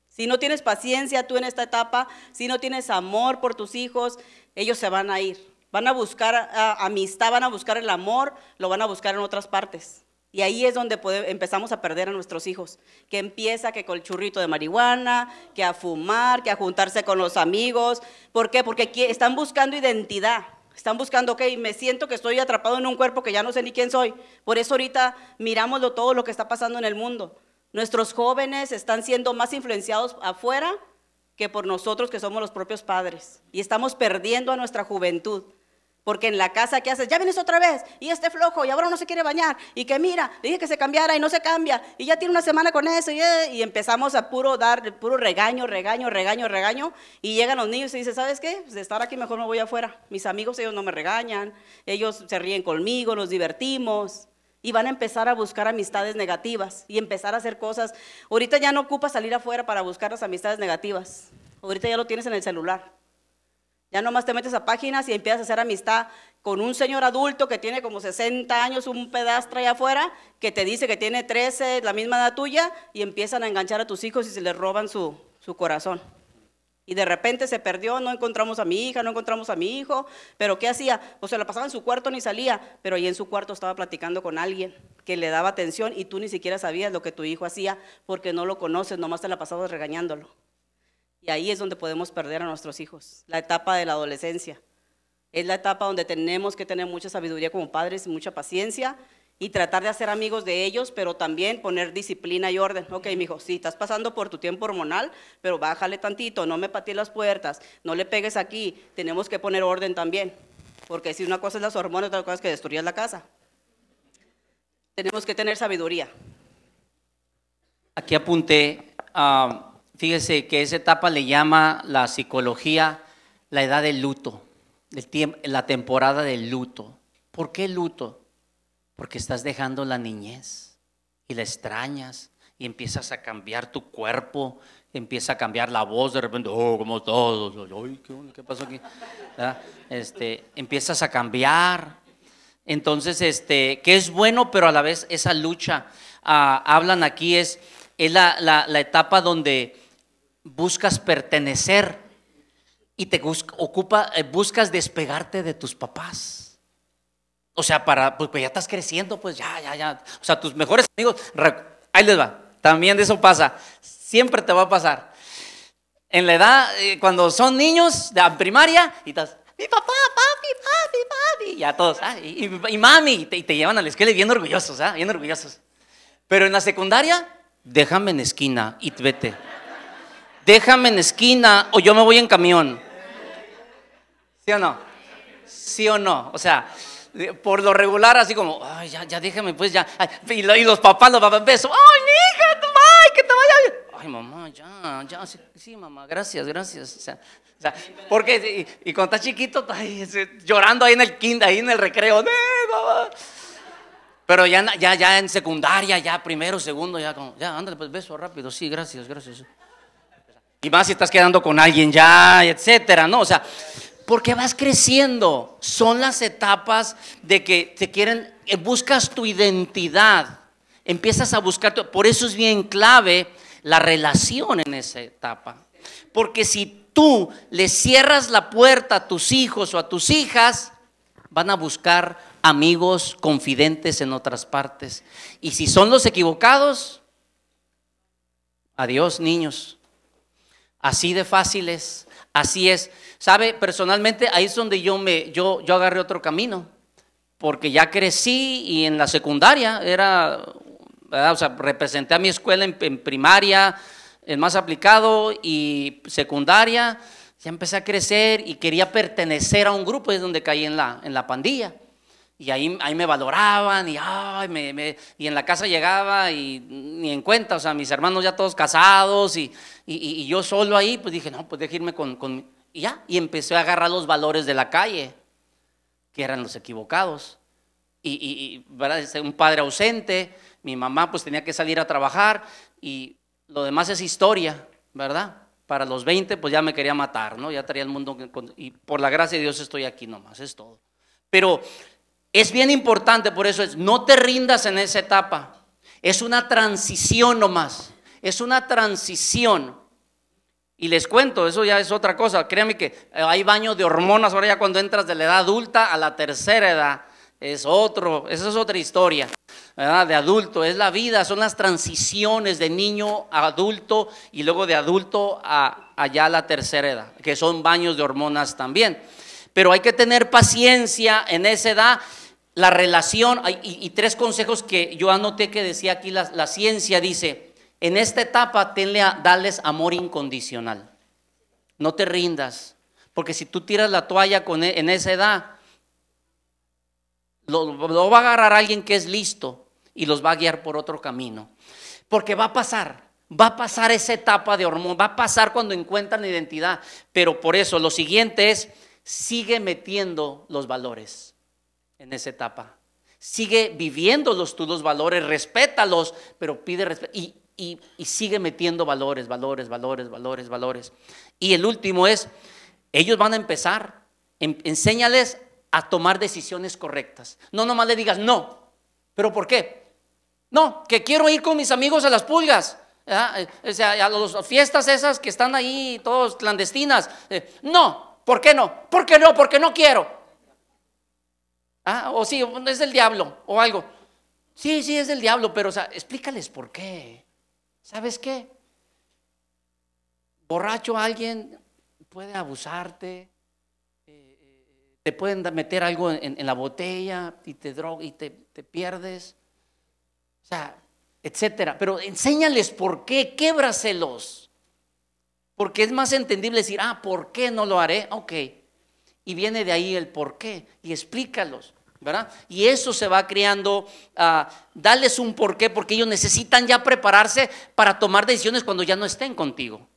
B: Si no tienes paciencia tú en esta etapa, si no tienes amor por tus hijos, ellos se van a ir. Van a buscar amistad, van a buscar el amor, lo van a buscar en otras partes. Y ahí es donde empezamos a perder a nuestros hijos, que empieza que con el churrito de marihuana, que a fumar, que a juntarse con los amigos. ¿Por qué? Porque están buscando identidad. Están buscando, ok, me siento que estoy atrapado en un cuerpo que ya no sé ni quién soy. Por eso ahorita mirámoslo todo lo que está pasando en el mundo. Nuestros jóvenes están siendo más influenciados afuera que por nosotros que somos los propios padres. Y estamos perdiendo a nuestra juventud. Porque en la casa, ¿qué haces? Ya vienes otra vez, y este flojo, y ahora no se quiere bañar, y que mira, dije que se cambiara y no se cambia, y ya tiene una semana con eso, y, eh, empezamos a puro dar, puro regaño, regaño, regaño, regaño, y llegan los niños y dicen, ¿sabes qué? Pues de estar aquí mejor me voy afuera. Mis amigos, ellos no me regañan, ellos se ríen conmigo, nos divertimos, y van a empezar a buscar amistades negativas, y empezar a hacer cosas. Ahorita ya no ocupa salir afuera para buscar las amistades negativas, ahorita ya lo tienes en el celular. Ya nomás te metes a páginas y empiezas a hacer amistad con un señor adulto que tiene como 60 años, un pedastre allá afuera, que te dice que tiene 13, la misma edad tuya, y empiezan a enganchar a tus hijos y se les roban su, su corazón. Y de repente se perdió, no encontramos a mi hija, no encontramos a mi hijo, pero ¿qué hacía? Pues se la pasaba en su cuarto, ni salía, pero ahí en su cuarto estaba platicando con alguien que le daba atención y tú ni siquiera sabías lo que tu hijo hacía porque no lo conoces, nomás te la pasabas regañándolo. Y ahí es donde podemos perder a nuestros hijos, la etapa de la adolescencia. Es la etapa donde tenemos que tener mucha sabiduría como padres y mucha paciencia y tratar de hacer amigos de ellos, pero también poner disciplina y orden. Ok, hijo, sí, estás pasando por tu tiempo hormonal, pero bájale tantito, no me patees las puertas, no le pegues aquí, tenemos que poner orden también, porque si una cosa es las hormonas, otra cosa es que destruyas la casa. Tenemos que tener sabiduría.
A: Aquí apunté a Fíjese que esa etapa le llama la psicología la edad del luto, la temporada del luto. ¿Por qué luto? Porque estás dejando la niñez y la extrañas y empiezas a cambiar tu cuerpo, empieza a cambiar la voz de repente, oh, como todos, ¿qué, pasó aquí? Este, empiezas a cambiar. Entonces, este, que es bueno, pero a la vez esa lucha, ah, hablan aquí, es, es la, la etapa donde buscas pertenecer y te ocupa, eh, buscas despegarte de tus papás. O sea, para, pues, pues, ya estás creciendo, pues ya, ya, ya. O sea, tus mejores amigos, ahí les va. También eso pasa. Siempre te va a pasar. En la edad, eh, cuando son niños de primaria, y estás, mi papá, papi, papi, papi, ya todos, ah, y, mami, y te, llevan a la escuela bien orgullosos, ¿ah? bien orgullosos. Pero en la secundaria, déjame en esquina y vete déjame en esquina o yo me voy en camión. ¿Sí o no? ¿Sí o no? O sea, por lo regular, así como, ay, ya, ya déjame, pues ya. y, los papás, los papás, beso, ay, mi hija, ay, que te vaya bien. Ay, mamá, ya, ya, sí, mamá, gracias, gracias. O sea, o sea porque, y, cuando estás chiquito, llorando ahí en el kinder, ahí en el recreo, mamá. Pero ya, ya, ya en secundaria, ya primero, segundo, ya como, ya, ándale, pues beso rápido, sí, gracias, gracias. Y más si estás quedando con alguien ya, etcétera, ¿no? O sea, porque vas creciendo. Son las etapas de que te quieren, eh, buscas tu identidad, empiezas a buscar, tu, por eso es bien clave la relación en esa etapa. Porque si tú le cierras la puerta a tus hijos o a tus hijas, van a buscar amigos confidentes en otras partes. Y si son los equivocados, adiós niños. Así de fáciles, así es. Sabe, personalmente ahí es donde yo me yo yo agarré otro camino, porque ya crecí y en la secundaria era o sea, representé a mi escuela en, en primaria, el más aplicado y secundaria, ya empecé a crecer y quería pertenecer a un grupo, es donde caí en la, en la pandilla. Y ahí, ahí me valoraban y, ay, me, y en la casa llegaba y ni en cuenta, o sea, mis hermanos ya todos casados y, y, yo solo ahí, pues dije, no, pues déjame irme con, con... Y ya, y empecé a agarrar los valores de la calle, que eran los equivocados. Y, y, ¿verdad? un padre ausente, mi mamá pues tenía que salir a trabajar y lo demás es historia, ¿verdad? Para los 20 pues ya me quería matar, ¿no? Ya traía el mundo y por la gracia de Dios estoy aquí nomás, es todo. Pero es bien importante, por eso es, no te rindas en esa etapa. Es una transición nomás, es una transición. Y les cuento, eso ya es otra cosa. Créanme que hay baño de hormonas ahora ya cuando entras de la edad adulta a la tercera edad. Es otro, esa es otra historia. De adulto, es la vida, son las transiciones de niño a adulto y luego de adulto a allá a la tercera edad, que son baños de hormonas también. Pero hay que tener paciencia en esa edad, la relación, y, tres consejos que yo anoté que decía aquí la, ciencia, dice, en esta etapa tenle a amor incondicional, no te rindas, porque si tú tiras la toalla con, e, en esa edad, lo, lo va a agarrar alguien que es listo y los va a guiar por otro camino. Porque va a pasar, va a pasar esa etapa de hormón, va a pasar cuando encuentran identidad. Pero por eso lo siguiente es, sigue metiendo los valores en esa etapa. Sigue viviéndolos tú los valores, respétalos, pero pide respeto. Y, y, sigue metiendo valores, valores, valores, valores, valores. Y el último es, ellos van a empezar, enséñales a tomar decisiones correctas. No nomás le digas no, pero ¿por qué? No, que quiero ir con mis amigos a las pulgas. Eh, o sea, a las fiestas esas que están ahí todos clandestinas. Eh, no, ¿por qué no? ¿Por qué no? Porque no quiero. Ah, o sí, es del diablo o algo. Sí, sí, es del diablo, pero explícales por qué. ¿Sabes qué? Borracho alguien puede abusarte, eh, te pueden meter algo en, la botella y te droga y te pierdes. O sea, etcétera. Pero enséñales por qué, québraselos. Porque es más entendible decir, ah, ¿por qué no lo haré? Ok. Y viene de ahí el por qué. Y explícalos. ¿verdad? Y eso se va creando, uh, darles un porqué, porque ellos necesitan ya prepararse para tomar decisiones cuando ya no estén contigo.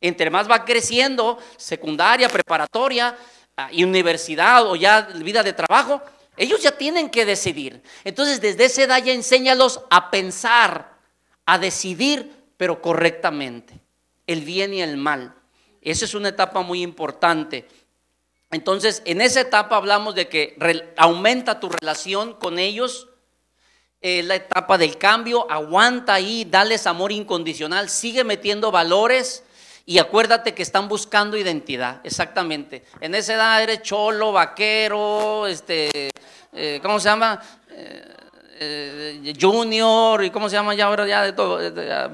A: Entre más va creciendo, secundaria, preparatoria ah, y universidad o ya vida de trabajo, ellos ya tienen que decidir. Entonces, desde esa edad ya enséñalos a pensar, a decidir, pero correctamente, el bien y el mal. Esa es una etapa muy importante. Entonces, en esa etapa hablamos de que aumenta tu relación con ellos. Eh, la etapa del cambio, aguanta ahí, dales amor incondicional, sigue metiendo valores y acuérdate que están buscando identidad, exactamente. En esa edad eres cholo, vaquero, este, eh, ¿cómo se llama? Eh, eh, junior y cómo se llama ya ahora ya de todo,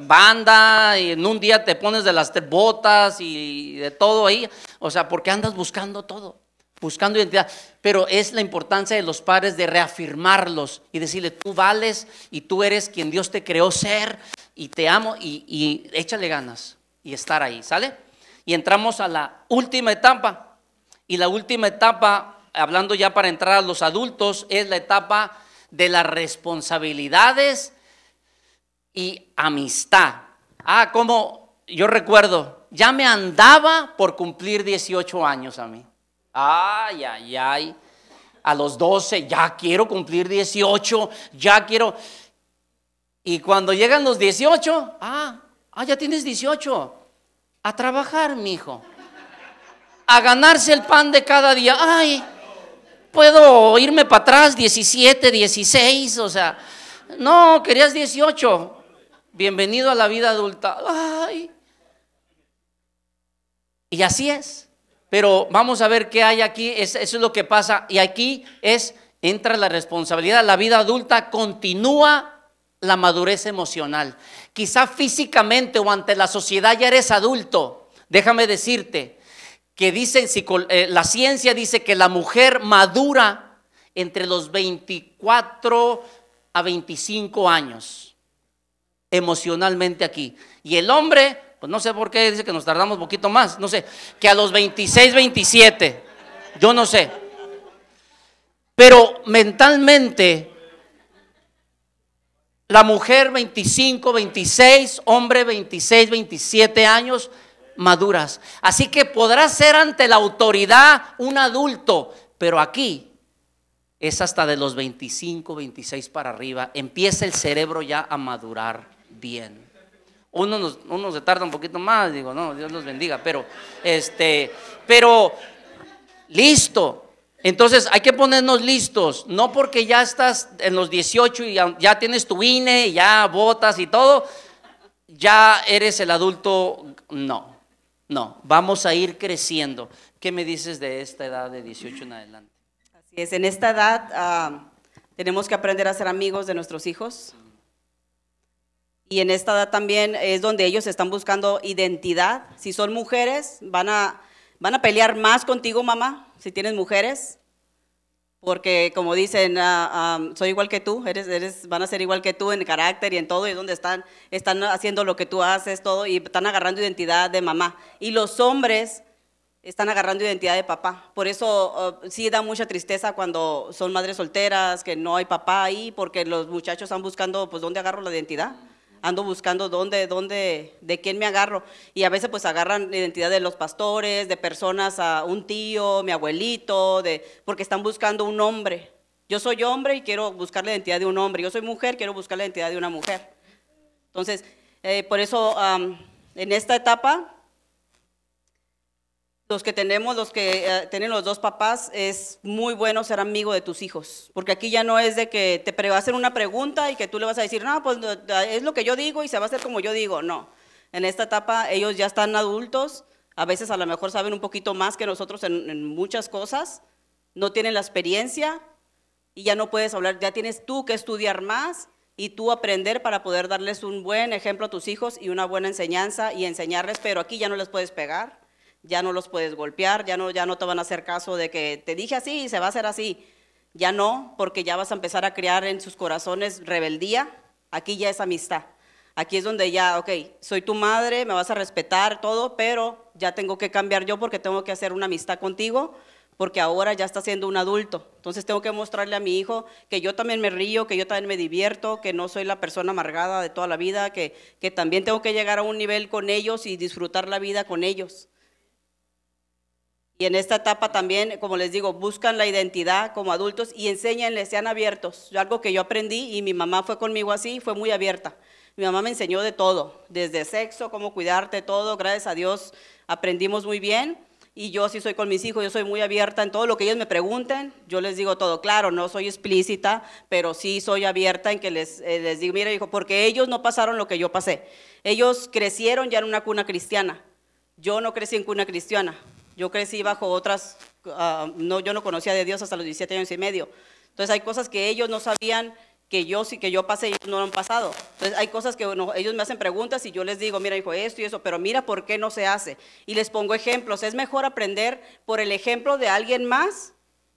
A: banda y en un día te pones de las botas y de todo ahí, o sea, porque andas buscando todo, buscando identidad, pero es la importancia de los padres de reafirmarlos y decirle, tú vales y tú eres quien Dios te creó ser y te amo y, y échale ganas y estar ahí, ¿sale? Y entramos a la última etapa. Y la última etapa, hablando ya para entrar a los adultos, es la etapa de las responsabilidades y amistad. Ah, como yo recuerdo, ya me andaba por cumplir 18 años a mí. Ay, ay, ay. a los 12, ya quiero cumplir 18, ya quiero. Y cuando llegan los 18, ah, ah, ya tienes 18. A trabajar, mi hijo. A ganarse el pan de cada día. Ay, puedo irme para atrás, 17, 16, o sea, no, querías 18. Bienvenido a la vida adulta. Ay. Y así es. Pero vamos a ver qué hay aquí. eso es lo que pasa. Y aquí es, entra la responsabilidad. La vida adulta continúa la madurez emocional. Quizá físicamente o ante la sociedad ya eres adulto. Déjame decirte que dice, eh, la ciencia dice que la mujer madura entre los 24 a 25 años emocionalmente aquí. Y el hombre, pues no sé por qué dice que nos tardamos un poquito más, no sé, que a los 26, 27, yo no sé. Pero mentalmente, la mujer 25, 26, hombre 26, 27 años maduras. Así que podrá ser ante la autoridad un adulto, pero aquí es hasta de los 25, 26 para arriba, empieza el cerebro ya a madurar bien. Uno, uno se tarda un poquito más, digo, no, Dios los bendiga, pero, este, pero, listo. Entonces hay que ponernos listos, no porque ya estás en los 18 y ya, tienes tu INE, ya votas y todo, ya eres el adulto, no, no, vamos a ir creciendo. ¿Qué me dices de esta edad de 18 en adelante?
B: es, en esta edad ah, tenemos que aprender a ser amigos de nuestros hijos. Y en esta edad también es donde ellos están buscando identidad. Si son mujeres, van a, van a pelear más contigo, mamá, si tienes mujeres. Porque como dicen, ah, ah, soy igual que tú, eres, van a ser igual que tú en carácter y en todo, y donde están, están haciendo lo que tú haces, todo, y están agarrando identidad de mamá. Y los hombres están agarrando identidad de papá. Por eso uh, sí da mucha tristeza cuando son madres solteras, que no hay papá ahí, porque los muchachos están buscando, pues, ¿dónde agarro la identidad? Ando buscando dónde, dónde, de quién me agarro. Y a veces pues agarran la identidad de los pastores, de personas, a un tío, mi abuelito, de, porque están buscando un hombre. Yo soy hombre y quiero buscar la identidad de un hombre. Yo soy mujer, quiero buscar la identidad de una mujer. Entonces, eh, por eso um, en esta etapa los que tenemos, los que eh, tienen los dos papás, es muy bueno ser amigo de tus hijos, porque aquí ya no es de que te va a hacer una pregunta y que tú le vas a decir, no, pues es lo que yo digo y se va a hacer como yo digo, no. En esta etapa ellos ya están adultos, a veces a lo mejor saben un poquito más que nosotros en, en muchas cosas, no tienen la experiencia y ya no puedes hablar, ya tienes tú que estudiar más y tú aprender para poder darles un buen ejemplo a tus hijos y una buena enseñanza y enseñarles, pero aquí ya no les puedes pegar ya no los puedes golpear, ya no, ya no te van a hacer caso de que te dije así y se va a hacer así. Ya no, porque ya vas a empezar a crear en sus corazones rebeldía. Aquí ya es amistad. Aquí es donde ya, ok, soy tu madre, me vas a respetar todo, pero ya tengo que cambiar yo porque tengo que hacer una amistad contigo, porque ahora ya está siendo un adulto. Entonces tengo que mostrarle a mi hijo que yo también me río, que yo también me divierto, que no soy la persona amargada de toda la vida, que, que también tengo que llegar a un nivel con ellos y disfrutar la vida con ellos. Y en esta etapa también, como les digo, buscan la identidad como adultos y enséñenles, sean abiertos. Algo que yo aprendí y mi mamá fue conmigo así, fue muy abierta. Mi mamá me enseñó de todo, desde sexo, cómo cuidarte, todo. Gracias a Dios aprendimos muy bien. Y yo sí soy con mis hijos, yo soy muy abierta en todo lo que ellos me pregunten, yo les digo todo. Claro, no soy explícita, pero sí soy abierta en que les, eh, les digo, mira, hijo, porque ellos no pasaron lo que yo pasé. Ellos crecieron ya en una cuna cristiana. Yo no crecí en cuna cristiana. Yo crecí bajo otras, ah, no, yo no conocía de Dios hasta los 17 años y medio. Entonces hay cosas que ellos no sabían que yo sí que yo pasé y no lo han pasado. Entonces hay cosas que ellos me hacen preguntas y yo les digo, mira, hijo, esto y eso, pero mira por qué no se hace. Y les pongo ejemplos. Es mejor aprender por el ejemplo de alguien más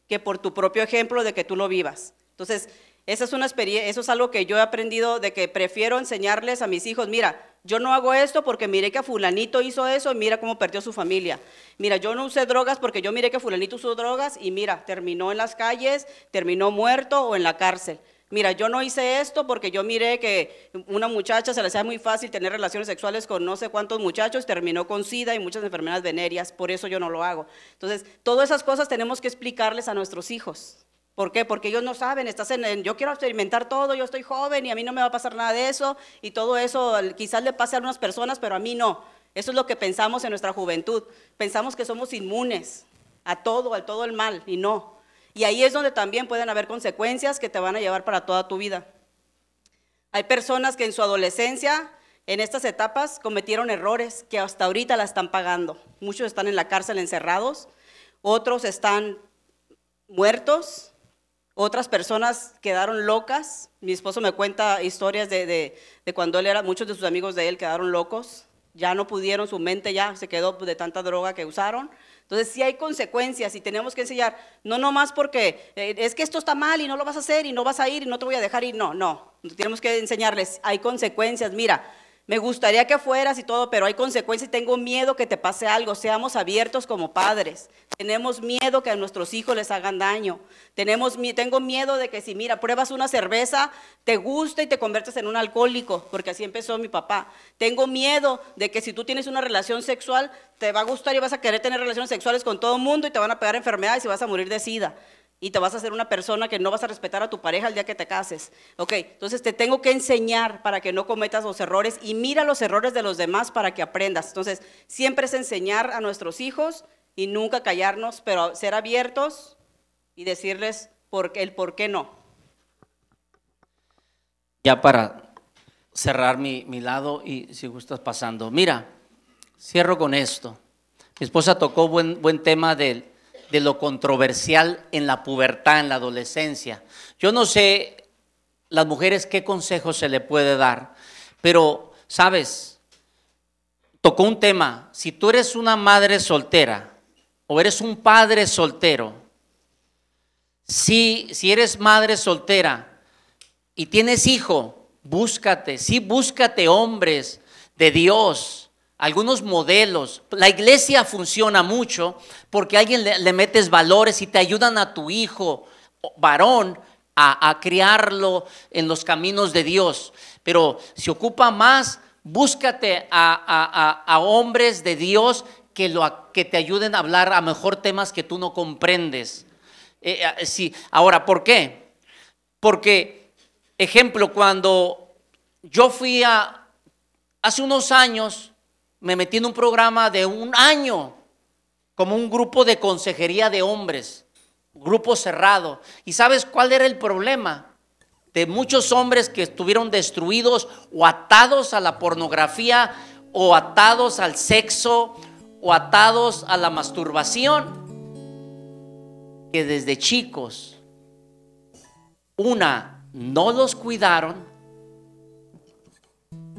B: que por tu propio ejemplo de que tú lo vivas. Entonces, esa es una experiencia, eso es algo que yo he aprendido de que prefiero enseñarles a mis hijos, mira, yo no hago esto porque miré que fulanito hizo eso y mira cómo perdió su familia. Mira, yo no usé drogas porque yo miré que fulanito usó drogas y mira, terminó en las calles, terminó muerto o en la cárcel. Mira, yo no hice esto porque yo miré que una muchacha se le hacía muy fácil tener relaciones sexuales con no sé cuántos muchachos, terminó con SIDA y muchas enfermedades venéreas, por eso yo no lo hago. Entonces, todas esas cosas tenemos que explicarles a nuestros hijos. ¿Por qué? Porque ellos no saben, estás en, yo quiero experimentar todo, yo estoy joven y a mí no me va a pasar nada de eso y todo eso quizás le pase a algunas personas, pero a mí no. Eso es lo que pensamos en nuestra juventud. Pensamos que somos inmunes a todo, al todo el mal y no. Y ahí es donde también pueden haber consecuencias que te van a llevar para toda tu vida. Hay personas que en su adolescencia, en estas etapas, cometieron errores que hasta ahorita la están pagando. Muchos están en la cárcel encerrados, otros están muertos, otras personas quedaron locas. Mi esposo me cuenta historias de, de- de cuando él era, muchos de sus amigos de él quedaron locos, ya no pudieron, su mente ya se quedó de tanta droga que usaron. Entonces sí hay consecuencias y tenemos que enseñar, no nomás porque eh, es que esto está mal y no lo vas a hacer y no vas a ir y no te voy a dejar ir, no, no, tenemos que enseñarles, hay consecuencias, mira, me gustaría que fueras y todo, pero hay consecuencias y tengo miedo que te pase algo. Seamos abiertos como padres. Tenemos miedo que a nuestros hijos les hagan daño. Tenemos, tengo miedo de que si, mira, pruebas una cerveza, te gusta y te conviertes en un alcohólico, porque así empezó mi papá. Tengo miedo de que si tú tienes una relación sexual, te va a gustar y vas a querer tener relaciones sexuales con todo el mundo y te van a pegar enfermedades y vas a morir de sida y te vas a hacer una persona que no vas a respetar a tu pareja el día que te cases. Ok, entonces te tengo que enseñar para que no cometas los errores y mira los errores de los demás para que aprendas. Entonces, siempre es enseñar a nuestros hijos y nunca callarnos, pero ser abiertos y decirles por qué- el por qué no.
A: Ya para cerrar mi, mi lado y si gustas pasando. Mira, cierro con esto. Mi esposa tocó buen, buen tema del- de lo controversial en la pubertad, en la adolescencia. Yo no sé las mujeres qué consejo se le puede dar, pero, ¿sabes? Tocó un tema. Si tú eres una madre soltera o eres un padre soltero, si, si eres madre soltera, y tienes hijo, búscate, sí, búscate hombres de Dios, algunos modelos. La iglesia funciona mucho porque a alguien le, metes valores y te ayudan a tu hijo varón a, criarlo en los caminos de Dios. Pero si ocupa más, búscate a, hombres de Dios que te ayuden a hablar a mejor temas que tú no comprendes. Eh, eh, sí. Ahora, ¿por qué? Porque, ejemplo, cuando yo fui a, hace unos años, me metí en un programa de un año, como un grupo de consejería de hombres, grupo cerrado. ¿Y sabes cuál era el problema? De muchos hombres que estuvieron destruidos o atados a la pornografía o atados al sexo o atados a la masturbación, que desde chicos una, no los cuidaron.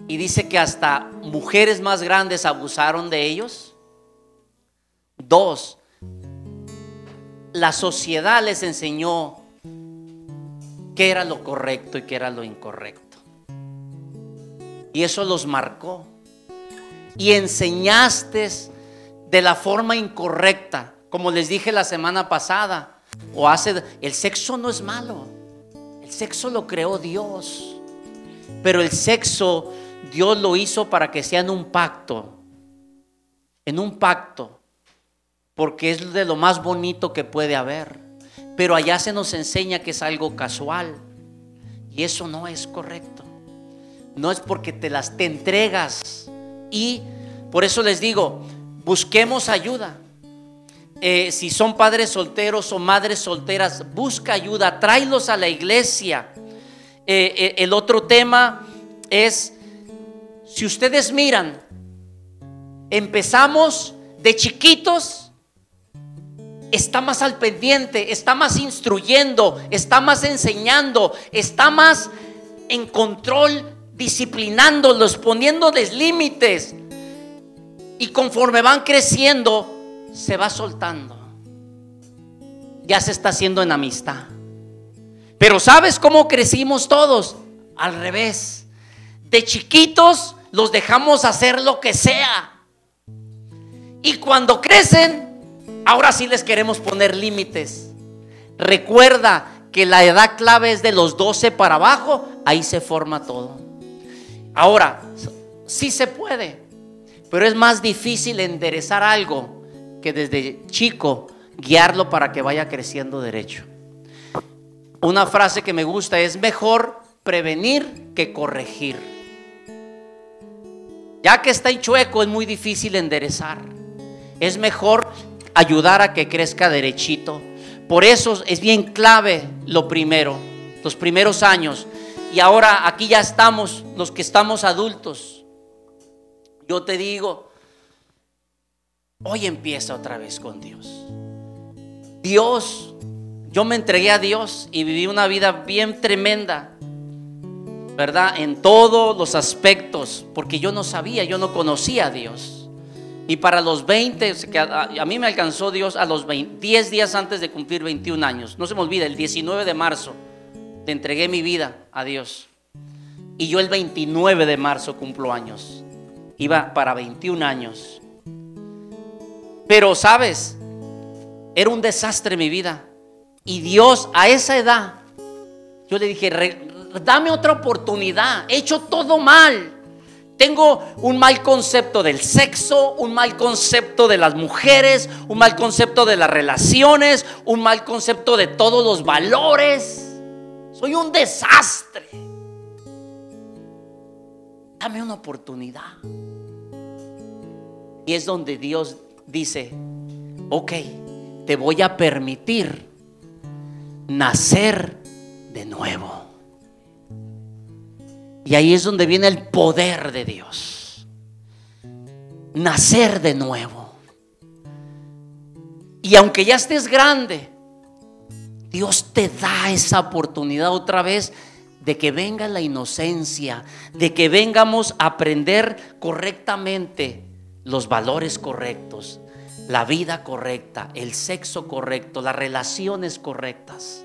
A: Y dice que hasta mujeres más grandes abusaron de ellos. Dos, la sociedad les enseñó qué era lo correcto y qué era lo incorrecto. Y eso los marcó. Y enseñaste de la forma incorrecta, como les dije la semana pasada, o hace, el sexo no es malo. El sexo lo creó Dios. Pero el sexo Dios lo hizo para que sea en un pacto. En un pacto. Porque es de lo más bonito que puede haber. Pero allá se nos enseña que es algo casual. Y eso no es correcto. No es porque te las te entregas. Y por eso les digo, busquemos ayuda. Eh, si son padres solteros o madres solteras, busca ayuda, tráelos a la iglesia. Eh, eh, el otro tema es, si ustedes miran, empezamos de chiquitos, está más al pendiente, está más instruyendo, está más enseñando, está más en control, disciplinándolos, poniéndoles límites. Y conforme van creciendo, se va soltando. Ya se está haciendo en amistad. Pero ¿sabes cómo crecimos todos? Al revés. De chiquitos los dejamos hacer lo que sea. Y cuando crecen, ahora sí les queremos poner límites. Recuerda que la edad clave es de los 12 para abajo, ahí se forma todo. Ahora, sí se puede, pero es más difícil enderezar algo que desde chico guiarlo para que vaya creciendo derecho. una frase que me gusta es mejor prevenir que corregir. Ya que está en chueco es muy difícil enderezar. Es mejor ayudar a que crezca derechito. Por eso es bien clave lo primero, los primeros años. Y ahora aquí ya estamos, los que estamos adultos. Yo te digo, hoy empieza otra vez con Dios. Dios, yo me entregué a Dios y viví una vida bien tremenda. ¿Verdad? En todos los aspectos, porque yo no sabía, yo no conocía a Dios. Y para los 20, a, mí me alcanzó Dios a los 10 días antes de cumplir 21 años. No se me olvida, el 19 de marzo te entregué mi vida a Dios. Y yo el 29 de marzo cumplo años. Iba para 21 años. Pero, ¿sabes? Era un desastre mi vida. Y Dios a esa edad, yo le dije, dame otra oportunidad. He hecho todo mal. Tengo un mal concepto del sexo, un mal concepto de las mujeres, un mal concepto de las relaciones, un mal concepto de todos los valores. Soy un desastre. Dame una oportunidad. Y es donde Dios dice, ok, te voy a permitir nacer de nuevo. Y ahí es donde viene el poder de Dios. Nacer de nuevo. Y aunque ya estés grande, Dios te da esa oportunidad otra vez de que venga la inocencia, de que vengamos a aprender correctamente los valores correctos, la vida correcta, el sexo correcto, las relaciones correctas.